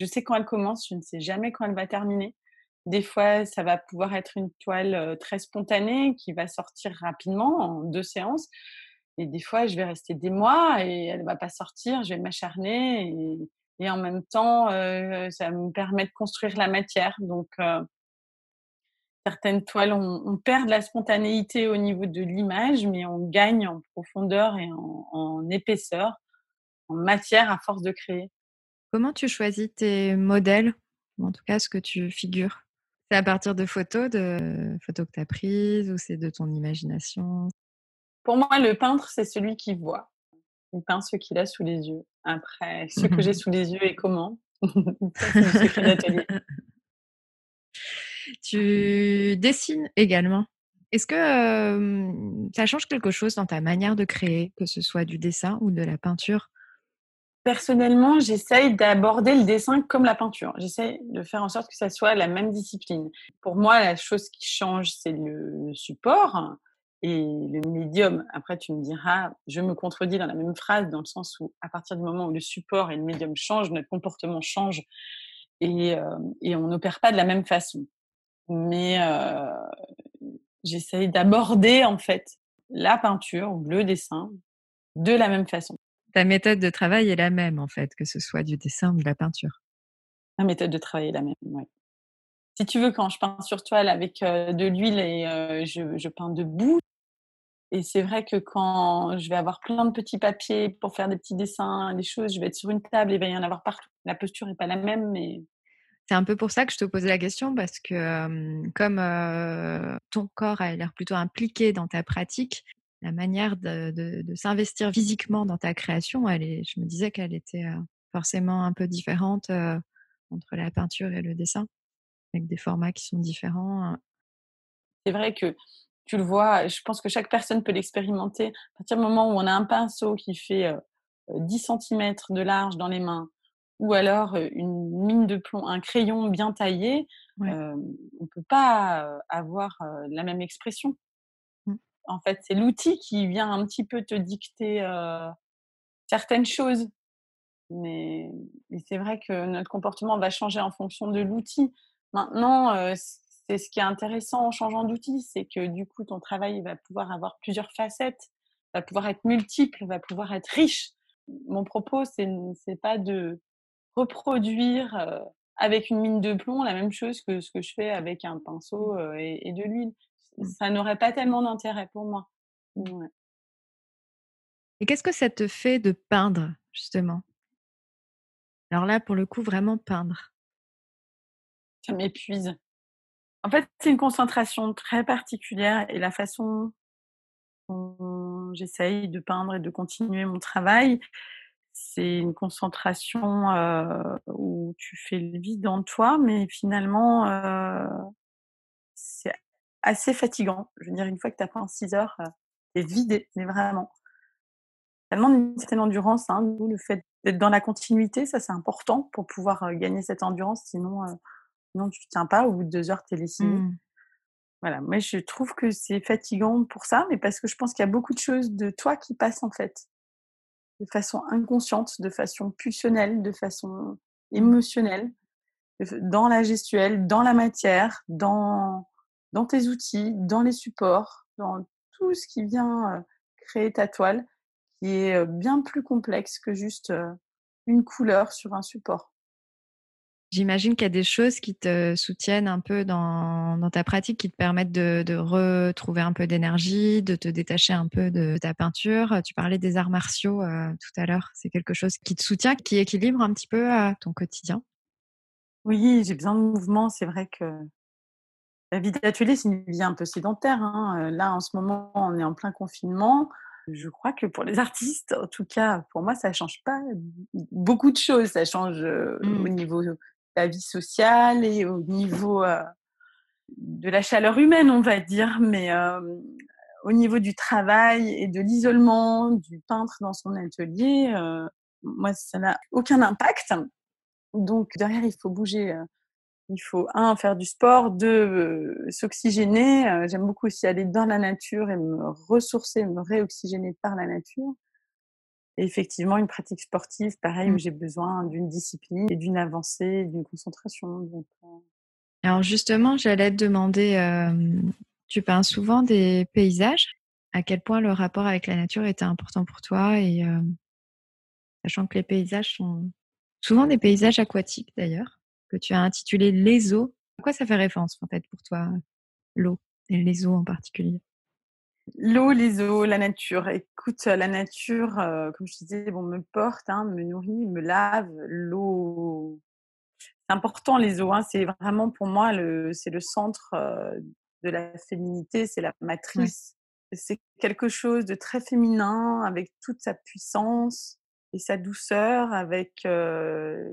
S5: je sais quand elle commence. Je ne sais jamais quand elle va terminer. Des fois, ça va pouvoir être une toile très spontanée qui va sortir rapidement en deux séances. Et des fois, je vais rester des mois et elle va pas sortir. Je vais m'acharner et, en même temps, ça me permet de construire la matière. Donc, certaines toiles, on, perd de la spontanéité au niveau de l'image, mais on gagne en profondeur et en épaisseur, en matière à force de créer.
S1: Comment tu choisis tes modèles, en tout cas ce que tu figures? C'est à partir de photos, de photos que tu as prises ou c'est de ton imagination?
S5: Pour moi, le peintre, c'est celui qui voit. Il peint ce qu'il a sous les yeux. Après, ce que j'ai sous les yeux et comment, [laughs] c'est.
S1: Tu dessines également. Est-ce que euh, ça change quelque chose dans ta manière de créer, que ce soit du dessin ou de la peinture?
S5: Personnellement, j'essaye d'aborder le dessin comme la peinture. J'essaye de faire en sorte que ça soit la même discipline. Pour moi, la chose qui change, c'est le support et le médium. Après, tu me diras, je me contredis dans la même phrase, dans le sens où, à partir du moment où le support et le médium changent, notre comportement change et, euh, et on n'opère pas de la même façon. Mais euh, j'essaye d'aborder, en fait, la peinture ou le dessin de la même façon
S1: ta méthode de travail est la même, en fait, que ce soit du dessin ou de la peinture?
S5: La méthode de travail est la même, oui. Si tu veux, quand je peins sur toile avec euh, de l'huile et euh, je, je, peins debout, et c'est vrai que quand je vais avoir plein de petits papiers pour faire des petits dessins, des choses, je vais être sur une table, il va y en avoir partout. La posture n'est pas la même, mais
S1: c'est un peu pour ça que je te posais la question, parce que euh, comme euh, ton corps a l'air plutôt impliqué dans ta pratique, la manière de, de, de s'investir physiquement dans ta création, elle est, je me disais qu'elle était euh, forcément un peu différente euh, entre la peinture et le dessin, avec des formats qui sont différents. hein.
S5: C'est vrai que tu le vois, je pense que chaque personne peut l'expérimenter. À partir du moment où on a un pinceau qui fait euh, 10 cm de large dans les mains, ou alors une mine de plomb, un crayon bien taillé,
S1: Ouais.
S5: euh, on ne peut pas euh, avoir euh, la même expression.
S1: Mmh.
S5: En fait, c'est l'outil qui vient un petit peu te dicter euh, certaines choses. Mais, mais c'est vrai que notre comportement va changer en fonction de l'outil. Maintenant, euh, c'est ce qui est intéressant en changeant d'outil, c'est que du coup, ton travail va pouvoir avoir plusieurs facettes, va pouvoir être multiple, va pouvoir être riche. Mon propos, c'est pas de reproduire euh, avec une mine de plomb la même chose que ce que je fais avec un pinceau et, et de l'huile.
S1: Mmh.
S5: Ça n'aurait pas tellement d'intérêt pour moi. Ouais.
S1: Et qu'est-ce que ça te fait de peindre, justement? Alors là, pour le coup, vraiment peindre.
S5: Ça m'épuise. En fait, c'est une concentration très particulière et la façon dont j'essaye de peindre et de continuer mon travail, c'est une concentration euh, où tu fais le vide en toi, mais finalement, euh, c'est assez fatigant. Je veux dire, une fois que tu as peint 6 heures, euh, tu es vidé, mais vraiment. Ça demande une certaine endurance, hein, le fait d'être dans la continuité, ça c'est important pour pouvoir gagner cette endurance, sinon, non tu ne tiens pas, au bout de deux heures, tu es lessivé. Mmh. Voilà, moi je trouve que c'est fatigant pour ça, mais parce que je pense qu'il y a beaucoup de choses de toi qui passent en fait, de façon inconsciente, de façon pulsionnelle, de façon émotionnelle, dans la gestuelle, dans la matière, dans, dans tes outils, dans les supports, dans tout ce qui vient créer ta toile, qui est bien plus complexe que juste une couleur sur un support.
S1: J'imagine qu'il y a des choses qui te soutiennent un peu dans, dans ta pratique, qui te permettent de, de retrouver un peu d'énergie, de te détacher un peu de ta peinture. Tu parlais des arts martiaux tout à l'heure. C'est quelque chose qui te soutient, qui équilibre un petit peu ton quotidien?
S5: Oui, j'ai besoin de mouvement. C'est vrai que la vie d'atelier, c'est une vie un peu sédentaire. Hein. Là, en ce moment, on est en plein confinement. Je crois que pour les [laughs] artistes, en tout cas, pour moi, ça ne change pas beaucoup de choses. Ça change au mmh. niveau de la vie sociale et au niveau de la chaleur humaine, on va dire. Mais au niveau du travail et de l'isolement du peintre dans son atelier, moi, ça n'a aucun impact. Donc, derrière, il faut bouger il faut, un, faire du sport, deux, s'oxygéner. J'aime beaucoup aussi aller dans la nature et me ressourcer, me réoxygéner par la nature. Et effectivement, une pratique sportive, pareil, où mmh. j'ai besoin d'une discipline et d'une avancée, d'une concentration.
S1: Alors justement, j'allais te demander, tu peins souvent des paysages. À quel point le rapport avec la nature était important pour toi et sachant que les paysages sont souvent des paysages aquatiques d'ailleurs que tu as intitulé Les eaux. À quoi ça fait référence en fait pour toi, l'eau et les eaux en particulier?
S5: L'eau, les eaux, la nature. Écoute, la nature, euh, comme je disais, bon, me porte, hein, me nourrit, me lave. L'eau, c'est important les eaux. Hein, c'est vraiment pour moi le, c'est le centre euh, de la féminité, c'est la matrice. C'est quelque chose de très féminin avec toute sa puissance et sa douceur, avec euh,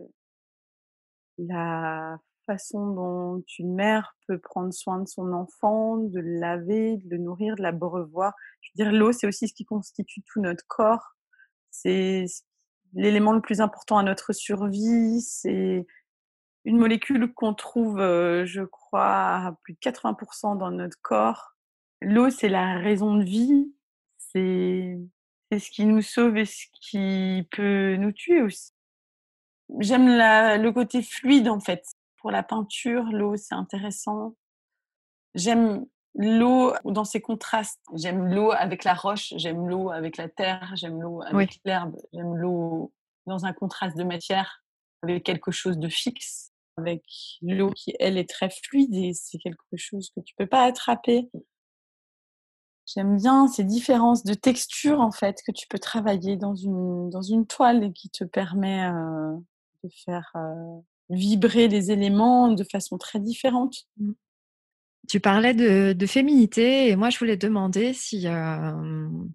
S5: la façon dont une mère peut prendre soin de son enfant, de le laver, de le nourrir, de l'abreuvoir. Je veux dire, l'eau, c'est aussi ce qui constitue tout notre corps. C'est l'élément le plus important à notre survie. C'est une molécule qu'on trouve, euh, je crois, à plus de 80% dans notre corps. L'eau, c'est la raison de vie. C'est ce qui nous sauve et ce qui peut nous tuer aussi. J'aime le côté fluide en fait. Pour la peinture, l'eau c'est intéressant. J'aime l'eau dans ses contrastes. J'aime l'eau avec la roche, j'aime l'eau avec la terre, j'aime l'eau avec l'herbe, j'aime l'eau dans un contraste de matière avec quelque chose de fixe, avec l'eau qui elle est très fluide et c'est quelque chose que tu peux pas attraper. J'aime bien ces différences de texture en fait que tu peux travailler dans une dans une toile et qui te permet euh, de faire vibrer les éléments de façon très différente. Mmh.
S1: Tu parlais de, féminité et moi je voulais demander si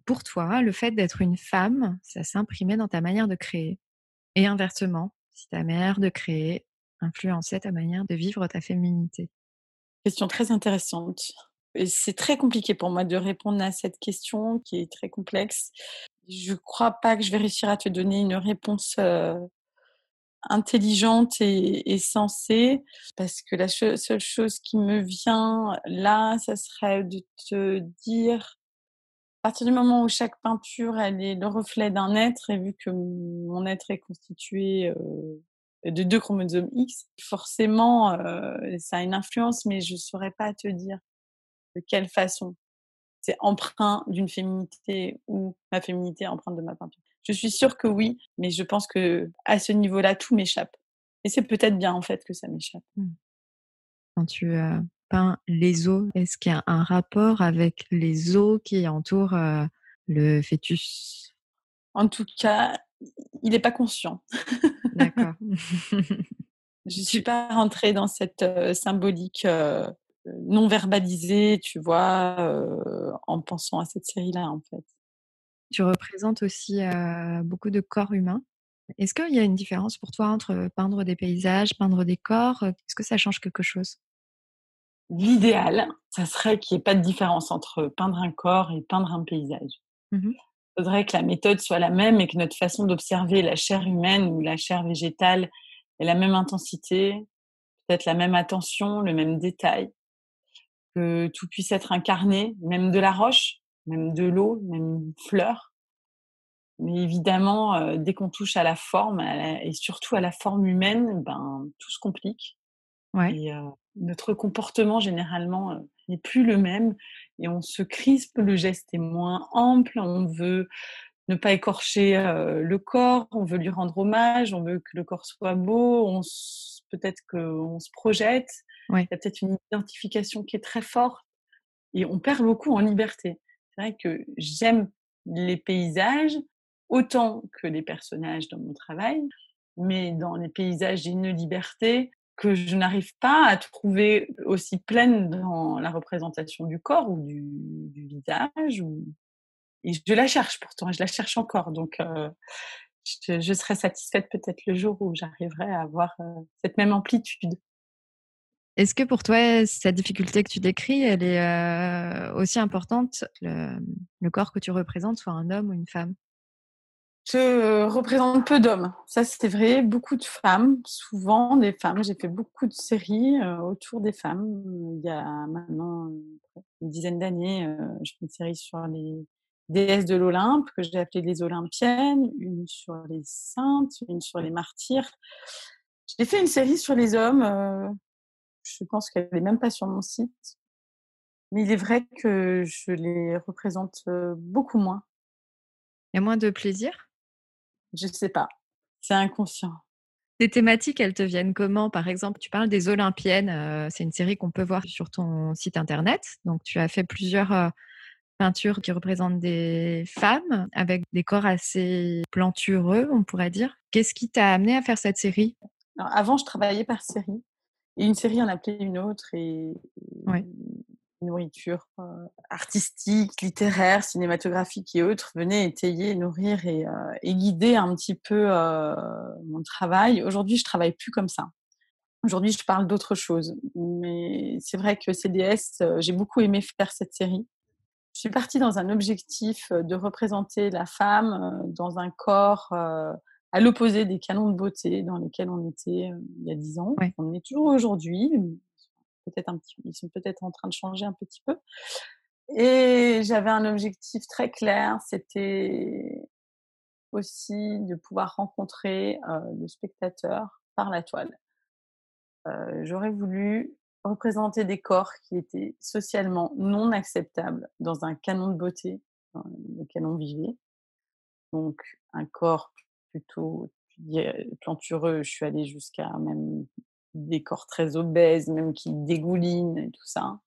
S1: pour toi le fait d'être une femme, ça s'imprimait dans ta manière de créer et inversement, si ta manière de créer influençait ta manière de vivre ta féminité?
S5: Question très intéressante. C'est très compliqué pour moi de répondre à cette question qui est très complexe. Je ne crois pas que je vais réussir à te donner une réponse intelligente et, sensée, parce que la seule chose qui me vient là, ça serait de te dire, à partir du moment où chaque peinture, elle est le reflet d'un être, et vu que mon être est constitué euh, de deux chromosomes X, forcément, euh, ça a une influence, mais je ne saurais pas te dire de quelle façon. C'est emprunt d'une féminité ou ma féminité empreinte de ma peinture. Je suis sûre que oui, mais je pense que à ce niveau-là, tout m'échappe. Et c'est peut-être bien en fait que ça m'échappe. Mmh.
S1: Quand tu euh, peins les os, est-ce qu'il y a un rapport avec les os qui entourent euh, le fœtus?
S5: En tout cas, il n'est pas conscient.
S1: D'accord. [laughs]
S5: je ne suis pas rentrée dans cette euh, symbolique non verbalisée, tu vois, en pensant à cette série-là en fait.
S1: Tu représentes aussi beaucoup de corps humains. Est-ce qu'il y a une différence pour toi entre peindre des paysages, peindre des corps Est-ce que ça change quelque chose?
S5: L'idéal, ça serait qu'il n'y ait pas de différence entre peindre un corps et peindre un paysage. Mmh faudrait que la méthode soit la même et que notre façon d'observer la chair humaine ou la chair végétale ait la même intensité, peut-être la même attention, le même détail, que tout puisse être incarné, même de la roche, même de l'eau, même une fleur. Mais évidemment, euh, dès qu'on touche à la forme et surtout à la forme humaine, ben, tout se complique. Et euh, notre comportement, généralement, euh, n'est plus le même. Et on se crispe, le geste est moins ample, on veut ne pas écorcher le corps, on veut lui rendre hommage, on veut que le corps soit beau, on peut-être qu'on se projette, il y a peut-être une identification qui est très forte et on perd beaucoup en liberté. C'est vrai que j'aime les paysages autant que les personnages dans mon travail, mais dans les paysages, j'ai une liberté que je n'arrive pas à trouver aussi pleine dans la représentation du corps ou du, visage. Et je la cherche pourtant, je la cherche encore. Donc, euh, je, serais satisfaite peut-être le jour où j'arriverai à avoir euh, cette même amplitude.
S1: Est-ce que pour toi, cette difficulté que tu décris, elle est euh, aussi importante, le, le corps que tu représentes, soit un homme ou une femme?
S5: Je représente peu d'hommes, ça c'est vrai, beaucoup de femmes, souvent des femmes. J'ai fait beaucoup de séries euh, autour des femmes. Il y a maintenant une dizaine d'années, euh, j'ai fait une série sur les déesses de l'Olympe que j'ai appelée les Olympiennes, une sur les saintes, une sur les martyrs. J'ai fait une série sur les hommes. Je pense qu'elle n'est même pas sur mon site. Mais il est vrai que je les représente beaucoup moins.
S1: Il y a moins de plaisir?
S5: Je sais pas. C'est inconscient.
S1: Tes thématiques, elles te viennent comment? Par exemple, tu parles des Olympiennes. Euh, c'est une série qu'on peut voir sur ton site internet. Donc, tu as fait plusieurs euh, peintures qui représentent des femmes avec des corps assez plantureux, on pourrait dire. Qu'est-ce qui t'a amené à faire cette série?
S5: Avant, je travaillais par série. Et une série en appelait une autre. Et, nourriture euh, artistique, littéraire, cinématographique et autres venaient étayer, nourrir et, euh, et guider un petit peu euh, mon travail. Aujourd'hui, je travaille plus comme ça. Aujourd'hui, je parle d'autre chose. Mais c'est vrai que CDS, j'ai beaucoup aimé faire cette série. Je suis partie dans un objectif de représenter la femme dans un corps à l'opposé des canons de beauté dans lesquels on était il y a dix ans. On est toujours aujourd'hui, peut-être un petit, ils sont peut-être en train de changer un petit peu. Et j'avais un objectif très clair, c'était aussi de pouvoir rencontrer euh, le spectateur par la toile. Euh, j'aurais voulu représenter des corps qui étaient socialement non acceptables dans un canon de beauté dans lequel on vivait. Donc un corps plutôt plantureux, je suis allée jusqu'à même des corps très obèses, même qui dégoulinent et tout ça.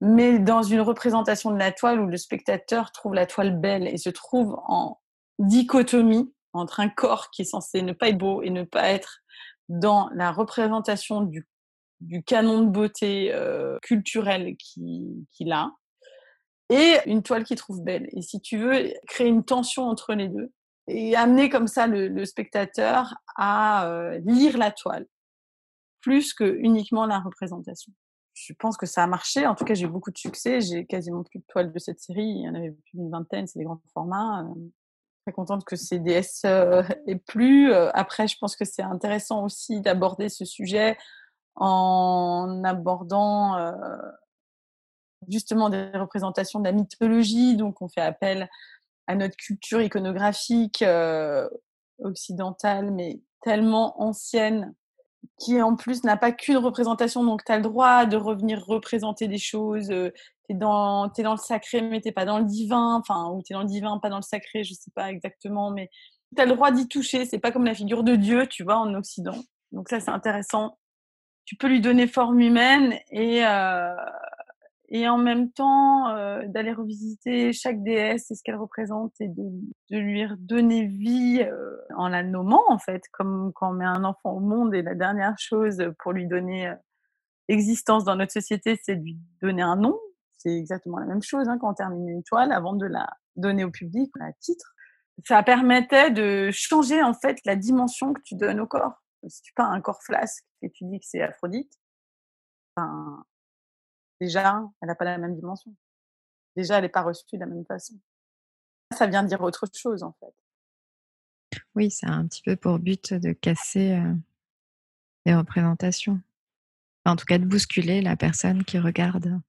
S5: Mais dans une représentation de la toile où le spectateur trouve la toile belle et se trouve en dichotomie entre un corps qui est censé ne pas être beau et ne pas être dans la représentation du, canon de beauté euh, culturel qu'il a, et une toile qu'il trouve belle. Et si tu veux, créer une tension entre les deux et amener comme ça le, spectateur à euh, lire la toile plus que uniquement la représentation. Je pense que ça a marché. En tout cas, j'ai eu beaucoup de succès. J'ai quasiment plus de toiles de cette série. Il y en avait plus d'une vingtaine. C'est des grands formats. Euh, très contente que CDS euh, ait plu. Euh, après, je pense que c'est intéressant aussi d'aborder ce sujet en abordant justement des représentations de la mythologie. Donc, on fait appel à notre culture iconographique occidentale, mais tellement ancienne qui en plus n'a pas qu'une représentation, donc tu as le droit de revenir représenter des choses. tu es dans, dans le sacré, mais tu pas dans le divin, enfin, ou tu es dans le divin, pas dans le sacré, je sais pas exactement, mais tu as le droit d'y toucher. C'est pas comme la figure de Dieu, tu vois, en Occident. Donc ça, c'est intéressant. Tu peux lui donner forme humaine et, et en même temps euh, d'aller revisiter chaque déesse et ce qu'elle représente et de, de, lui redonner vie euh, en la nommant en fait, comme quand on met un enfant au monde et la dernière chose pour lui donner euh, existence dans notre société, c'est de lui donner un nom. C'est exactement la même chose hein, quand on termine une toile avant de la donner au public à titre. Ça permettait de changer en fait la dimension que tu donnes au corps. Si tu peins un corps flasque et tu dis que c'est Aphrodite, enfin, déjà, elle n'a pas la même dimension. Déjà, elle n'est pas reçue de la même façon. ça vient dire autre chose en fait.
S1: Oui, ça a un petit peu pour but de casser euh, les représentations. En tout cas, de bousculer la personne qui regarde.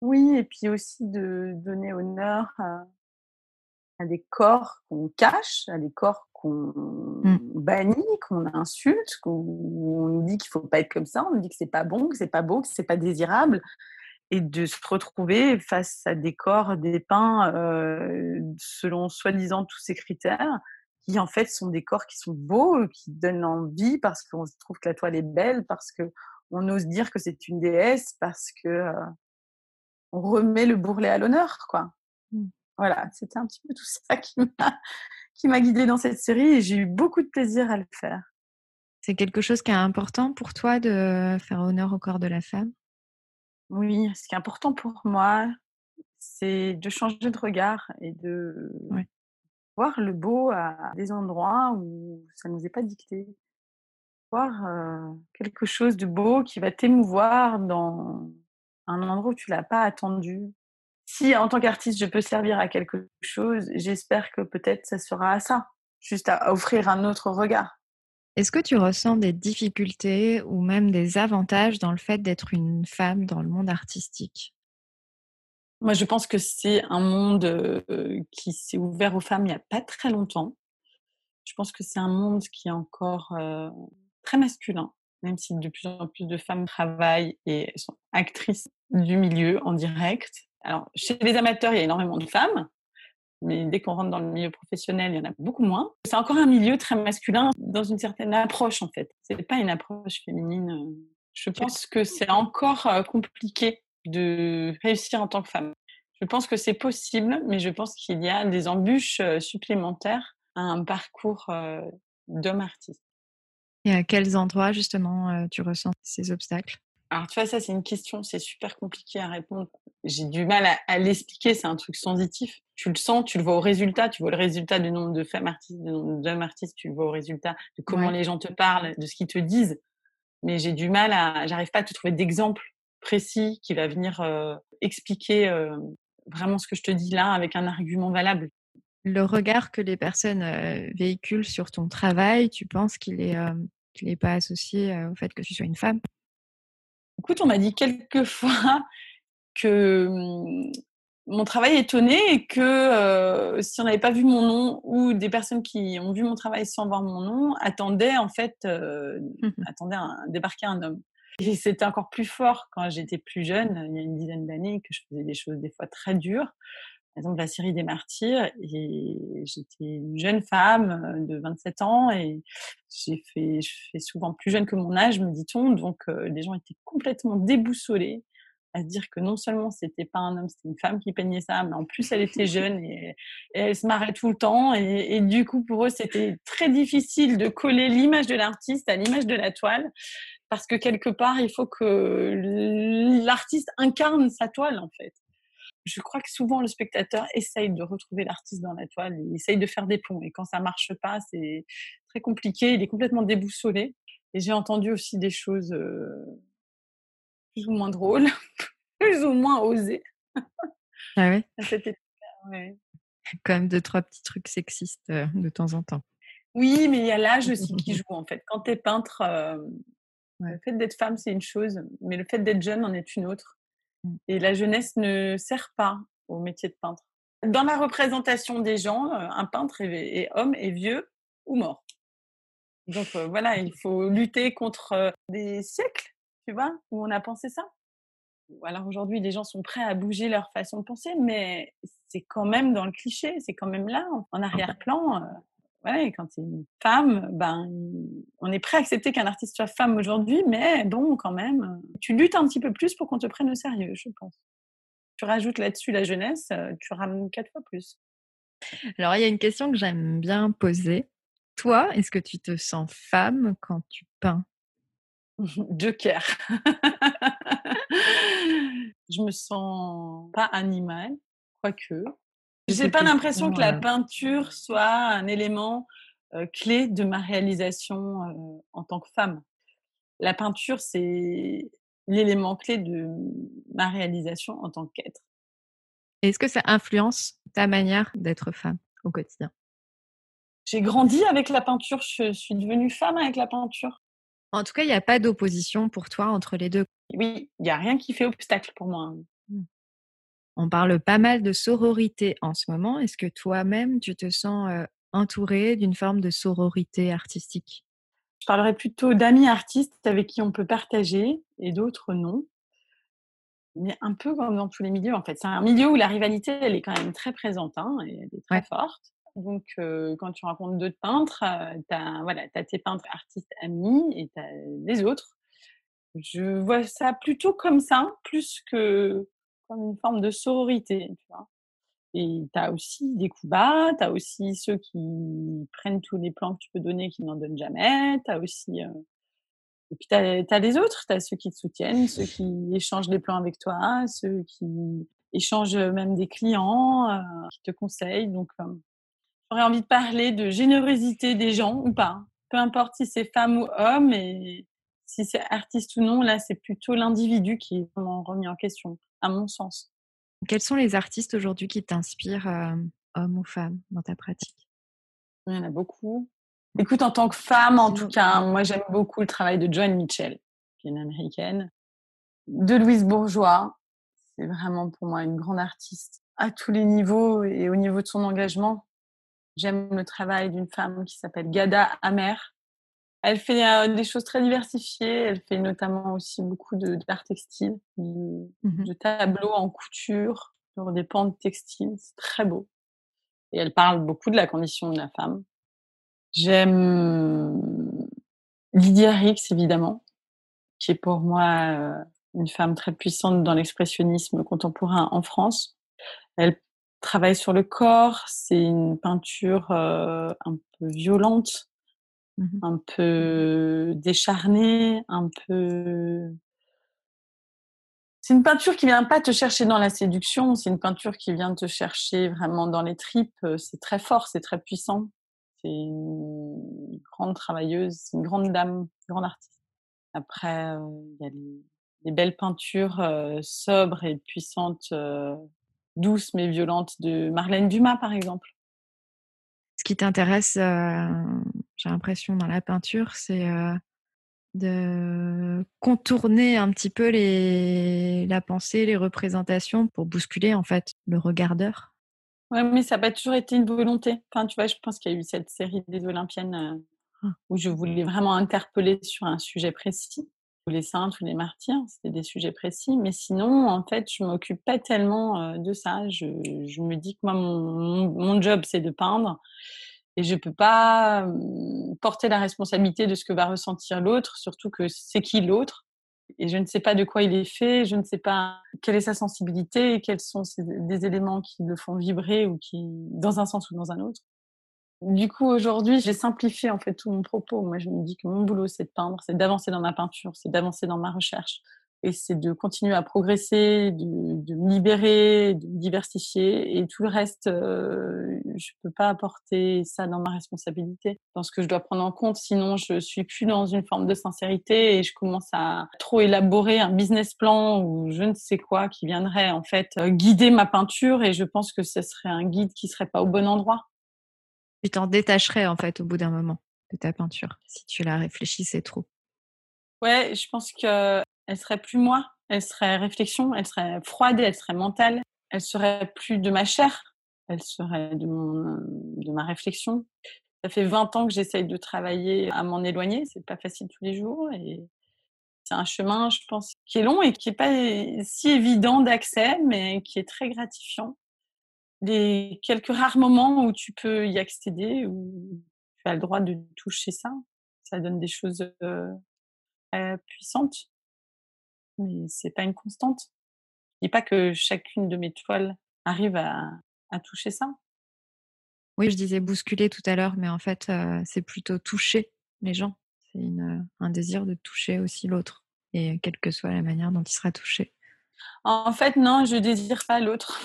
S5: Oui, et puis aussi de donner honneur à, à des corps qu'on cache, à des corps qu'on
S1: Mmh.
S5: bannit, qu'on insulte, qu'on on nous dit qu'il faut pas être comme ça, on nous dit que c'est pas bon, que c'est pas beau, que c'est pas désirable, et de se retrouver face à des corps dépeints euh, selon soi-disant tous ces critères, qui en fait sont des corps qui sont beaux, qui donnent envie parce qu'on se trouve que la toile est belle, parce que on ose dire que c'est une déesse, parce que euh, on remet le bourrelet à l'honneur, quoi.
S1: Mmh.
S5: Voilà, c'était un petit peu tout ça qui m'a qui m'a guidée dans cette série et j'ai eu beaucoup de plaisir à le faire.
S1: C'est quelque chose qui est important pour toi de faire honneur au corps de la femme?
S5: Oui, ce qui est important pour moi, c'est de changer de regard et de
S1: Ouais.
S5: voir le beau à des endroits où ça ne nous est pas dicté. Voir euh, quelque chose de beau qui va t'émouvoir dans un endroit où tu l'as pas attendu. Si en tant qu'artiste je peux servir à quelque chose, j'espère que peut-être ça sera à ça, juste à offrir un autre regard.
S1: Est-ce que tu ressens des difficultés ou même des avantages dans le fait d'être une femme dans le monde artistique?
S5: Moi, je pense que c'est un monde euh, qui s'est ouvert aux femmes il n'y a pas très longtemps. Je pense que c'est un monde qui est encore euh, très masculin, même si de plus en plus de femmes travaillent et sont actrices du milieu en direct. Alors, chez les amateurs, il y a énormément de femmes, mais dès qu'on rentre dans le milieu professionnel, il y en a beaucoup moins. C'est encore un milieu très masculin dans une certaine approche, en fait. C'est pas une approche féminine. euh. Je pense que c'est encore euh, compliqué de réussir en tant que femme. Je pense que c'est possible, mais je pense qu'il y a des embûches euh, supplémentaires à un parcours d'homme artiste.
S1: Et à quels endroits justement tu ressens ces obstacles?
S5: Alors, tu vois, ça, c'est une question, c'est super compliqué à répondre. J'ai du mal à, à l'expliquer, c'est un truc sensitif. Tu le sens, tu le vois au résultat, tu vois le résultat du nombre de femmes artistes, du nombre d'hommes artistes, tu le vois au résultat de comment
S1: Ouais.
S5: les gens te parlent, de ce qu'ils te disent. Mais j'ai du mal à, j'arrive pas à te trouver d'exemple précis qui va venir euh, expliquer euh, vraiment ce que je te dis là avec un argument valable.
S1: Le regard que les personnes euh, véhiculent sur ton travail, tu penses qu'il est, pas associé au fait que tu sois une femme?
S5: Écoute, on m'a dit quelques fois [laughs] que hum, mon travail étonnait et que euh, si on n'avait pas vu mon nom ou des personnes qui ont vu mon travail sans voir mon nom attendaient en fait euh, attendaient un, débarquer un homme. Et c'était encore plus fort quand j'étais plus jeune, il y a une dizaine d'années, que je faisais des choses des fois très dures. Par exemple, la série des martyrs, et j'étais une jeune femme euh, de 27 ans et j'ai fait, je fais souvent plus jeune que mon âge, me dit-on, donc euh, les gens étaient complètement déboussolés à se dire que non seulement c'était pas un homme, c'était une femme qui peignait ça, mais en plus elle était [laughs] jeune et, et elle se marrait tout le temps. Et, et du coup, pour eux, c'était très difficile de coller l'image de l'artiste à l'image de la toile, parce que quelque part, il faut que l'artiste incarne sa toile, en fait. Je crois que souvent le spectateur essaye de retrouver l'artiste dans la toile, il essaye de faire des ponts. Et quand ça marche pas, c'est très compliqué, il est complètement déboussolé. Et j'ai entendu aussi des choses euh, plus ou moins drôles, [laughs] plus ou moins osées
S1: Ah ouais?
S5: À cette époque-là. ouais.
S1: Quand même deux, trois petits trucs sexistes euh, de temps en temps.
S5: Oui, mais il y a l'âge aussi qui joue en fait. Quand tu es peintre, euh,
S1: Ouais.
S5: le fait d'être femme, c'est une chose, mais le fait d'être jeune en est une autre.
S1: Mm.
S5: Et la jeunesse ne sert pas au métier de peintre. Dans la représentation des gens, euh, un peintre est, est homme, est vieux ou mort. Donc euh, voilà, il faut lutter contre euh, des siècles, tu vois, où on a pensé ça. Alors aujourd'hui, les gens sont prêts à bouger leur façon de penser, mais c'est quand même dans le cliché, c'est quand même là, en arrière-plan. euh, voilà, et quand c'est une femme, ben, on est prêt à accepter qu'un artiste soit femme aujourd'hui, mais bon, quand même, euh, tu luttes un petit peu plus pour qu'on te prenne au sérieux, je pense. Tu rajoutes là-dessus la jeunesse, euh, tu ramènes quatre fois plus.
S1: Alors, il y a une question que j'aime bien poser. Toi, est-ce que tu te sens femme quand tu peins? [laughs]
S5: Joker. [laughs] je me sens pas animale, quoique. J'ai pas l'impression que la
S1: euh,
S5: peinture soit un élément euh, clé de ma réalisation euh, en tant que femme. La peinture, c'est l'élément clé de ma réalisation en tant qu'être.
S1: Est-ce que ça influence ta manière d'être femme au quotidien?
S5: J'ai grandi avec la peinture, je suis devenue femme avec la peinture.
S1: En tout cas, il n'y a pas d'opposition pour toi entre les deux.
S5: Oui, il n'y a rien qui fait obstacle pour moi.
S1: On parle pas mal de sororité en ce moment. Est-ce que toi-même, tu te sens entourée d'une forme de sororité artistique?
S5: Je parlerais plutôt d'amis artistes avec qui on peut partager et d'autres non. Mais un peu comme dans tous les milieux, en fait. C'est un milieu où la rivalité, elle est quand même très présente hein, et elle est très forte. Donc, quand tu rencontres d'autres peintres, tu as, voilà, as tes peintres artistes amis et tu as les autres. Je vois ça plutôt comme ça, plus que une forme de sororité. Et tu as aussi des coups bas, tu as aussi ceux qui prennent tous les plans que tu peux donner qui n'en donnent jamais. Tu aussi. Et puis tu as, les autres, tu as ceux qui te soutiennent, ceux qui échangent des plans avec toi, ceux qui échangent même des clients, qui te conseillent. Donc, j'aurais envie de parler de générosité des gens ou pas. Peu importe si c'est femme ou homme si c'est artiste ou non, là, c'est plutôt l'individu qui est vraiment remis en question, à mon sens.
S1: Quels sont les artistes aujourd'hui qui t'inspirent, euh, homme ou femme, dans ta pratique?
S5: Il y en a beaucoup. Écoute, en tant que femme, en tout cas, moi, j'aime beaucoup le travail de Joan Mitchell, qui est une américaine. De Louise Bourgeois, c'est vraiment pour moi une grande artiste à tous les niveaux et au niveau de son engagement. J'aime le travail d'une femme qui s'appelle Gada Amer. Elle fait euh, des choses très diversifiées. Elle fait notamment aussi beaucoup d'art textile, de, mmh de, tableaux en couture sur des pans textiles. C'est très beau. Et elle parle beaucoup de la condition de la femme. J'aime Lydia Rix, évidemment, qui est pour moi euh, une femme très puissante dans l'expressionnisme contemporain en France. Elle travaille sur le corps, c'est une peinture euh, un peu violente, mmh un peu décharnée, un peu. C'est une peinture qui vient pas te chercher dans la séduction, c'est une peinture qui vient te chercher vraiment dans les tripes. C'est très fort, c'est très puissant. C'est une grande travailleuse, c'est une grande dame, une grande artiste. Après, il y a les, belles peintures sobres et puissantes douce mais violente de Marlène Dumas, par exemple.
S1: Ce qui t'intéresse, euh, j'ai l'impression, dans la peinture, c'est euh, de contourner un petit peu les... la pensée, les représentations pour bousculer en fait le regardeur.
S5: Oui, mais ça n'a pas toujours été une volonté. Enfin, tu vois, je pense qu'il y a eu cette série des Olympiennes euh, ah. où je voulais vraiment interpeller sur un sujet précis les saints, tous les martyrs, c'était des sujets précis. Mais sinon, en fait, je m'occupe pas tellement de ça. Je, me dis que moi, mon, job, c'est de peindre. Et je peux pas porter la responsabilité de ce que va ressentir l'autre, surtout que c'est qui l'autre. Et je ne sais pas de quoi il est fait, je ne sais pas quelle est sa sensibilité, quels sont des éléments qui le font vibrer ou qui, dans un sens ou dans un autre. Du coup, aujourd'hui, j'ai simplifié en fait tout mon propos. Moi, je me dis que mon boulot, c'est de peindre, c'est d'avancer dans ma peinture, c'est d'avancer dans ma recherche. Et c'est de continuer à progresser, de, me libérer, de me diversifier. Et tout le reste, euh, je peux pas apporter ça dans ma responsabilité, dans ce que je dois prendre en compte. Sinon, je suis plus dans une forme de sincérité et je commence à trop élaborer un business plan ou je ne sais quoi qui viendrait en fait euh, guider ma peinture. Et je pense que ce serait un guide qui serait pas au bon endroit.
S1: Tu t'en détacherais en fait au bout d'un moment de ta peinture si tu la réfléchissais trop.
S5: Ouais, je pense que elle serait plus moi, elle serait réflexion, elle serait froide, elle serait mentale, elle serait plus de ma chair, elle serait de, mon, de ma réflexion. Ça fait 20 ans que j'essaye de travailler à m'en éloigner, c'est pas facile tous les jours et c'est un chemin, je pense, qui est long et qui est pas si évident d'accès, mais qui est très gratifiant les quelques rares moments où tu peux y accéder, où tu as le droit de toucher ça, ça donne des choses euh, puissantes. Mais c'est pas une constante. Je dis pas que chacune de mes toiles arrive à, toucher ça.
S1: Oui, je disais bousculer tout à l'heure, mais en fait, c'est plutôt toucher les gens. C'est un désir de toucher aussi l'autre, et quelle que soit la manière dont il sera touché.
S5: En fait, non, je désire pas l'autre.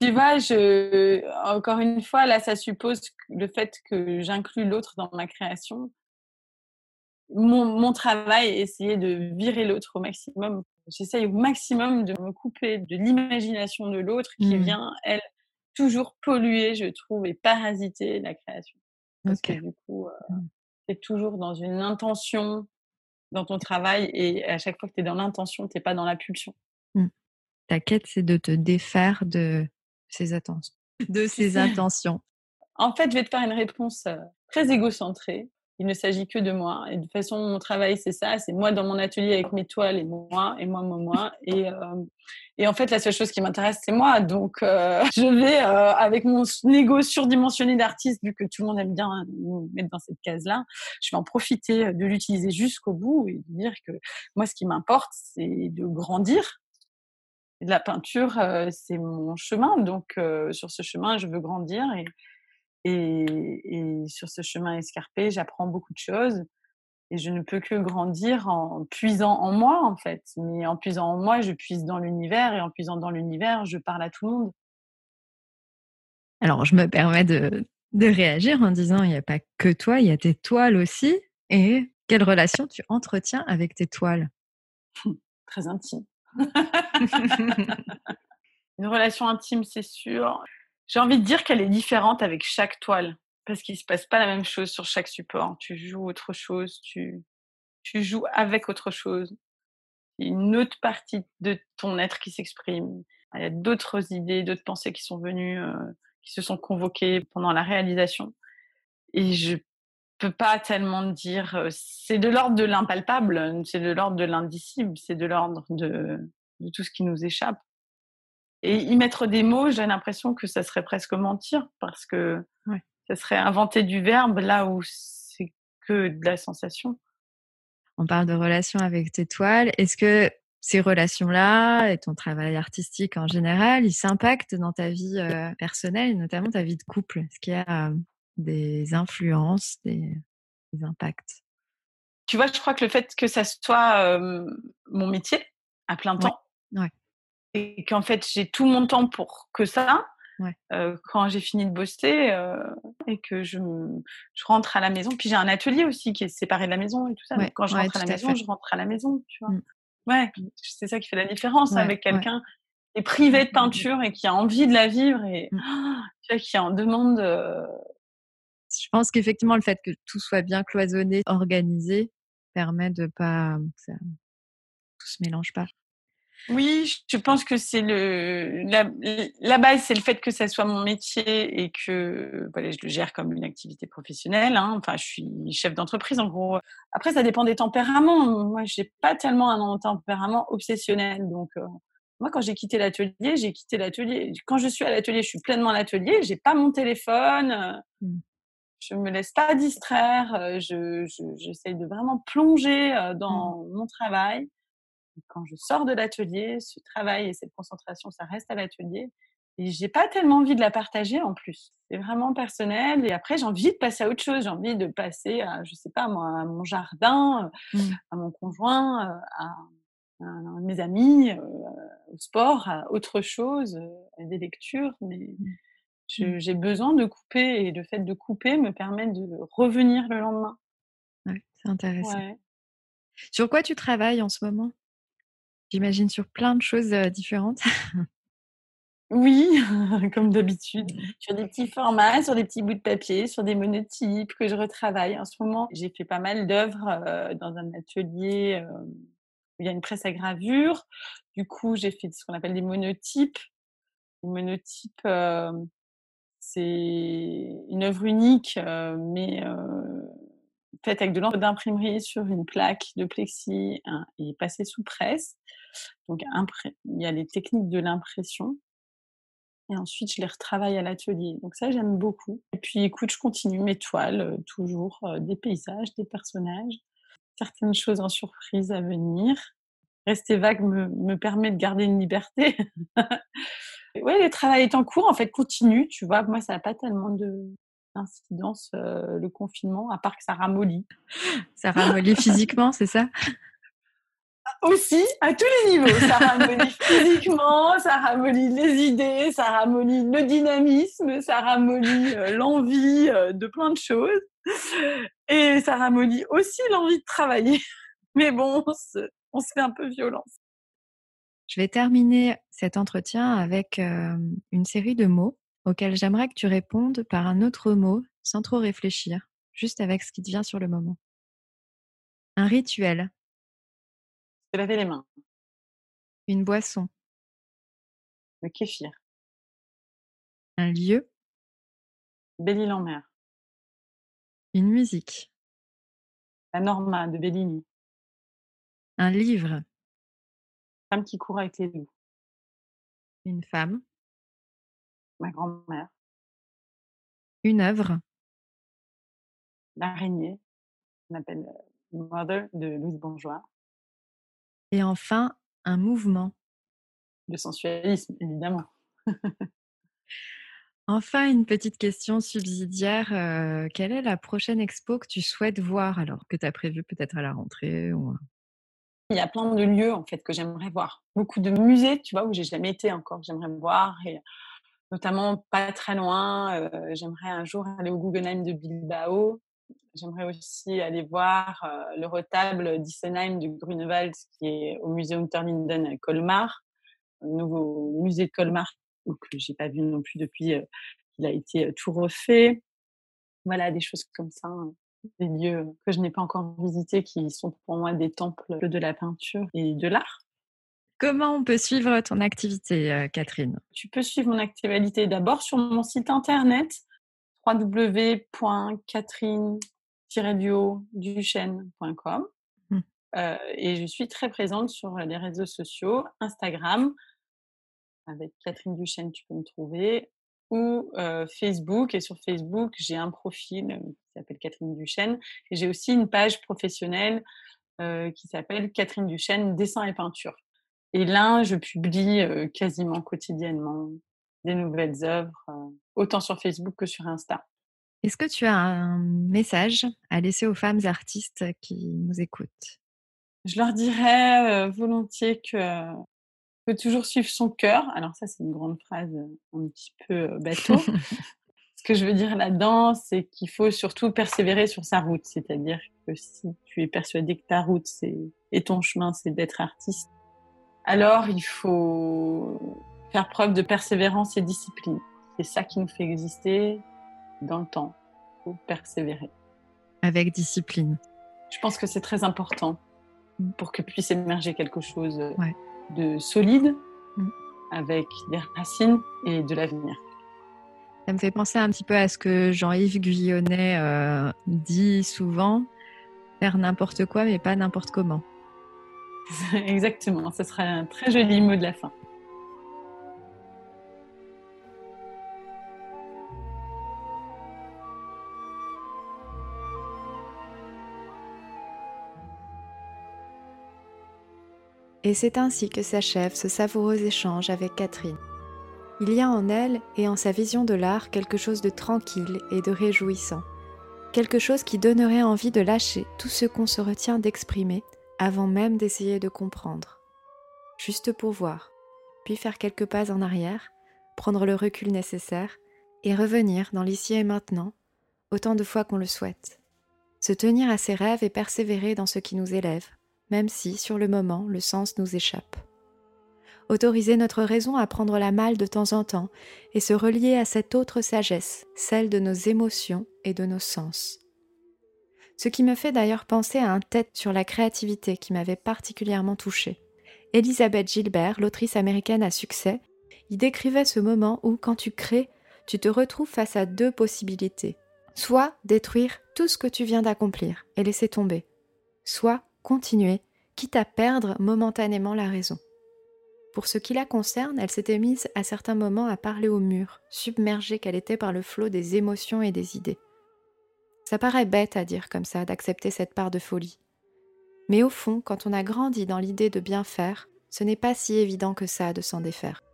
S5: Tu vois, je, encore une fois, là, ça suppose le fait que j'inclus l'autre dans ma création. Mon, mon, travail est essayer de virer l'autre au maximum. J'essaye au maximum de me couper de l'imagination de l'autre qui
S1: Mmh.
S5: vient, elle, toujours polluer, je trouve, et parasiter la création. Parce que du coup, euh,
S1: Mmh.
S5: tu es toujours dans une intention dans ton travail et à chaque fois que tu es dans l'intention, tu pas dans la pulsion.
S1: Ta quête, c'est de te défaire de de
S5: C'est-
S1: intentions.
S5: En fait, je vais te faire une réponse très égocentrée. Il ne s'agit que de moi. Et de toute façon, mon travail, c'est ça. C'est moi dans mon atelier avec mes toiles et moi, et moi, moi, moi. Et, [laughs] euh, et en fait, la seule chose qui m'intéresse, c'est moi. Donc, euh, [laughs] je vais, euh, avec mon égo surdimensionné d'artiste, vu que tout le monde aime bien nous mettre dans cette case-là, je vais en profiter de l'utiliser jusqu'au bout et de dire que moi, ce qui m'importe, c'est de grandir. La peinture, euh, c'est mon chemin. Donc, euh, sur ce chemin, je veux grandir. Et, et, et sur ce chemin escarpé, j'apprends beaucoup de choses. Et je ne peux que grandir en puisant en moi, en fait. Mais en puisant en moi, je puise dans l'univers. Et en puisant dans l'univers, je parle à tout le monde.
S1: Alors, je me permets de, de réagir en disant, il n'y a pas que toi, il y a tes toiles aussi. Et quelle relation tu entretiens avec tes toiles?
S5: Très intime. [laughs] Une relation intime, c'est sûr. J'ai envie de dire qu'elle est différente avec chaque toile. Parce qu'il ne se passe pas la même chose sur chaque support. Tu joues autre chose, tu, tu joues avec autre chose. Il y a une autre partie de ton être qui s'exprime. Il y a d'autres idées, d'autres pensées qui sont venues, euh, qui se sont convoquées pendant la réalisation. Et je peux pas tellement dire. euh, C'est de l'ordre de l'impalpable, c'est de l'ordre de l'indicible, c'est de l'ordre de, de tout ce qui nous échappe. Et y mettre des mots, j'ai l'impression que ça serait presque mentir parce que
S1: Ouais.
S5: ça serait inventer du verbe là où c'est que de la sensation.
S1: On parle de relations avec tes toiles. Est-ce que ces relations-là et ton travail artistique en général, ils s'impactent dans ta vie euh, personnelle, notamment ta vie de couple? Est-ce qu'il y a euh, des influences, des, des impacts
S5: Tu vois, je crois que le fait que ça soit euh, mon métier à plein temps
S1: ouais.
S5: et qu'en fait j'ai tout mon temps pour que ça,
S1: Ouais.
S5: euh, quand j'ai fini de bosser euh, et que je, rentre à la maison. Puis j'ai un atelier aussi qui est séparé de la maison et tout ça.
S1: Ouais,
S5: Donc quand je
S1: ouais,
S5: rentre à la maison,
S1: fait.
S5: je rentre à la maison, tu vois.
S1: Mm.
S5: Ouais, c'est ça qui fait la différence avec quelqu'un qui est privé de peinture et qui a envie de la vivre et
S1: Mm. [gasps]
S5: tu vois, qui en demande. euh,
S1: pense qu'effectivement, le fait que tout soit bien cloisonné, organisé, permet de pas ça, tout se mélange pas.
S5: Oui, je pense que c'est le la, la base, c'est le fait que ça soit mon métier et que voilà, je le gère comme une activité professionnelle. Hein. Enfin, je suis chef d'entreprise en gros. Après, ça dépend des tempéraments. Moi, j'ai pas tellement un tempérament obsessionnel. Donc, euh, moi, quand j'ai quitté l'atelier, j'ai quitté l'atelier. Quand je suis à l'atelier, je suis pleinement à l'atelier. J'ai pas mon téléphone. euh,
S1: Mm.
S5: Je me laisse pas distraire. euh, Je, je- j'essaye de vraiment plonger euh, dans mon travail quand je sors de l'atelier, ce travail et cette concentration, ça reste à l'atelier. Et j'ai pas tellement envie de la partager en plus. C'est vraiment personnel. Et après, j'ai envie de passer à autre chose. J'ai envie de passer à, je sais pas, moi, à mon jardin, euh,
S1: Mm.
S5: à mon conjoint, euh, à, à mes amis, euh, au sport, à autre chose, à des lectures. Mais je- j'ai besoin de couper et le fait de couper me permet de revenir le lendemain.
S1: Ouais, c'est intéressant.
S5: Ouais.
S1: Sur quoi tu travailles en ce moment? J'imagine sur plein de choses différentes. [laughs]
S5: Oui, [laughs] comme d'habitude, sur des petits formats, sur des petits bouts de papier, sur des monotypes que je retravaille. En ce moment, j'ai fait pas mal d'œuvres euh, dans un atelier euh, où il y a une presse à gravure. Du coup, j'ai fait ce qu'on appelle des monotypes. Les monotypes, euh, c'est une œuvre unique, euh, mais euh, faite avec de l'encre d'imprimerie sur une plaque de plexi hein, et passée sous presse. Donc, il y a les techniques de l'impression. Et ensuite, je les retravaille à l'atelier. Donc ça, j'aime beaucoup. Et puis, écoute, je continue mes toiles, euh, toujours des paysages, des personnages, certaines choses en surprise à venir. Rester vague me permet de garder une liberté. [laughs] oui, le travail est en cours, en fait, continue. Tu vois, moi, ça n'a pas tellement de d'incidence, euh, le confinement, à part que ça ramollit.
S1: Ça ramollit physiquement, c'est ça?
S5: Aussi, à tous les niveaux. Ça ramollit [laughs] physiquement, ça ramollit les idées, ça ramollit le dynamisme, ça ramollit euh, l'envie euh, de plein de choses. Et ça ramollit aussi l'envie de travailler. [laughs] Mais bon, on se, on se fait un peu violence.
S1: Je vais terminer cet entretien avec euh, une série de mots auxquels j'aimerais que tu répondes par un autre mot sans trop réfléchir, juste avec ce qui te vient sur le moment. Un rituel,
S5: Se laver les mains,
S1: une boisson,
S5: le kéfir,
S1: un lieu,
S5: Belle-Île-en-Mer,
S1: une musique,
S5: la Norma de Bellini,
S1: un livre,
S5: femme qui court avec les loups,
S1: une femme,
S5: ma grand-mère,
S1: une œuvre,
S5: l'araignée, on appelle euh, Mother de Louise Bourgeois,
S1: et enfin un mouvement.
S5: le sensualisme, évidemment. [laughs]
S1: Enfin, une petite question subsidiaire. euh, quelle est la prochaine expo que tu souhaites voir alors que tu as prévu peut-être à la rentrée ou...
S5: Il y a plein de lieux en fait que j'aimerais voir. Beaucoup de musées, tu vois, où j'ai jamais été encore, j'aimerais voir. Et notamment pas très loin, euh, j'aimerais un jour aller au Guggenheim de Bilbao. J'aimerais aussi aller voir euh, le retable d'Issenheim de Grunewald qui est au musée Unterlinden à Colmar, le nouveau musée de Colmar que j'ai pas vu non plus depuis euh, qu'il a été euh, tout refait. Voilà, des choses comme ça, hein. Des lieux que je n'ai pas encore visités qui sont pour moi des temples de la peinture et de l'art.
S1: Comment on peut suivre ton activité, euh, Catherine?
S5: Tu peux suivre mon actualité d'abord sur mon site internet www.catherine-duchesne.com
S1: Mmh.
S5: Euh, et je suis très présente sur les réseaux sociaux, Instagram, avec Catherine Duchesne, tu peux me trouver, ou euh, Facebook. Et sur Facebook, j'ai un profil euh, qui s'appelle Catherine Duchesne. Et j'ai aussi une page professionnelle euh, qui s'appelle Catherine Duchesne, dessin et peinture. Et là, je publie euh, quasiment quotidiennement des nouvelles œuvres, autant sur Facebook que sur Insta.
S1: Est-ce que tu as un message à laisser aux femmes artistes qui nous écoutent?
S5: Je leur dirais volontiers que faut toujours suivre son cœur. Alors ça, c'est une grande phrase euh, un petit peu euh, bateau. [laughs] Ce que je veux dire là-dedans, c'est qu'il faut surtout persévérer sur sa route. C'est-à-dire que si tu es persuadé que ta route c'est et ton chemin, c'est d'être artiste, alors il faut faire preuve de persévérance et discipline. C'est ça qui nous fait exister dans le temps. Il faut persévérer.
S1: Avec discipline.
S5: Je pense que c'est très important pour que puisse émerger quelque chose euh,
S1: Ouais.
S5: De solide,
S1: Mm.
S5: avec des racines et de l'avenir.
S1: Ça me fait penser un petit peu à ce que Jean-Yves Guyonnet euh, dit souvent faire n'importe quoi, mais pas n'importe comment. [laughs]
S5: Exactement, ce sera un très joli mot de la fin.
S1: Et c'est ainsi que s'achève ce savoureux échange avec Catherine. Il y a en elle et en sa vision de l'art quelque chose de tranquille et de réjouissant, quelque chose qui donnerait envie de lâcher tout ce qu'on se retient d'exprimer avant même d'essayer de comprendre. Juste pour voir, puis faire quelques pas en arrière, prendre le recul nécessaire et revenir dans l'ici et maintenant autant de fois qu'on le souhaite. Se tenir à ses rêves et persévérer dans ce qui nous élève, même si, sur le moment, le sens nous échappe. Autoriser notre raison à prendre la malle de temps en temps et se relier à cette autre sagesse, celle de nos émotions et de nos sens. Ce qui me fait d'ailleurs penser à un tête sur la créativité qui m'avait particulièrement touchée. Elisabeth Gilbert, l'autrice américaine à succès, y décrivait ce moment où, quand tu crées, tu te retrouves face à deux possibilités. Soit détruire tout ce que tu viens d'accomplir et laisser tomber, soit continuer, quitte à perdre momentanément la raison. Pour ce qui la concerne, elle s'était mise à certains moments à parler au mur, submergée qu'elle était par le flot des émotions et des idées. Ça paraît bête à dire comme ça, d'accepter cette part de folie. Mais au fond, quand on a grandi dans l'idée de bien faire, ce n'est pas si évident que ça de s'en défaire.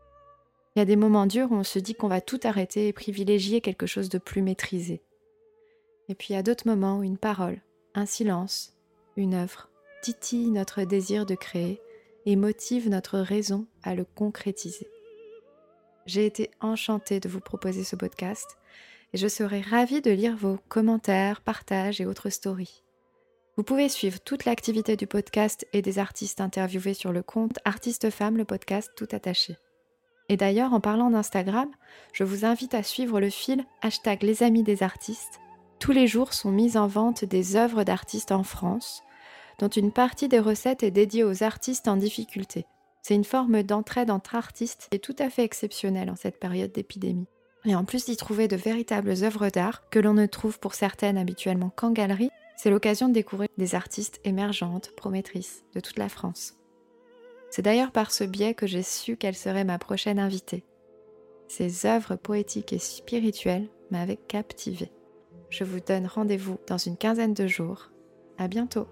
S1: Il y a des moments durs où on se dit qu'on va tout arrêter et privilégier quelque chose de plus maîtrisé. Et puis il y a d'autres moments où une parole, un silence, une œuvre titille notre désir de créer et motive notre raison à le concrétiser. J'ai été enchantée de vous proposer ce podcast et je serai ravie de lire vos commentaires, partages et autres stories. Vous pouvez suivre toute l'activité du podcast et des artistes interviewés sur le compte Artiste Femme, le podcast tout attaché. Et d'ailleurs, en parlant d'Instagram, je vous invite à suivre le fil hashtag les amis des artistes. Tous les jours sont mises en vente des œuvres d'artistes en France, dont une partie des recettes est dédiée aux artistes en difficulté. C'est une forme d'entraide entre artistes est tout à fait exceptionnelle en cette période d'épidémie. Et en plus d'y trouver de véritables œuvres d'art, que l'on ne trouve pour certaines habituellement qu'en galerie, c'est l'occasion de découvrir des artistes émergentes, promettrices de toute la France. C'est d'ailleurs par ce biais que j'ai su qu'elle serait ma prochaine invitée. Ses œuvres poétiques et spirituelles m'avaient captivée. Je vous donne rendez-vous dans une quinzaine de jours. À bientôt!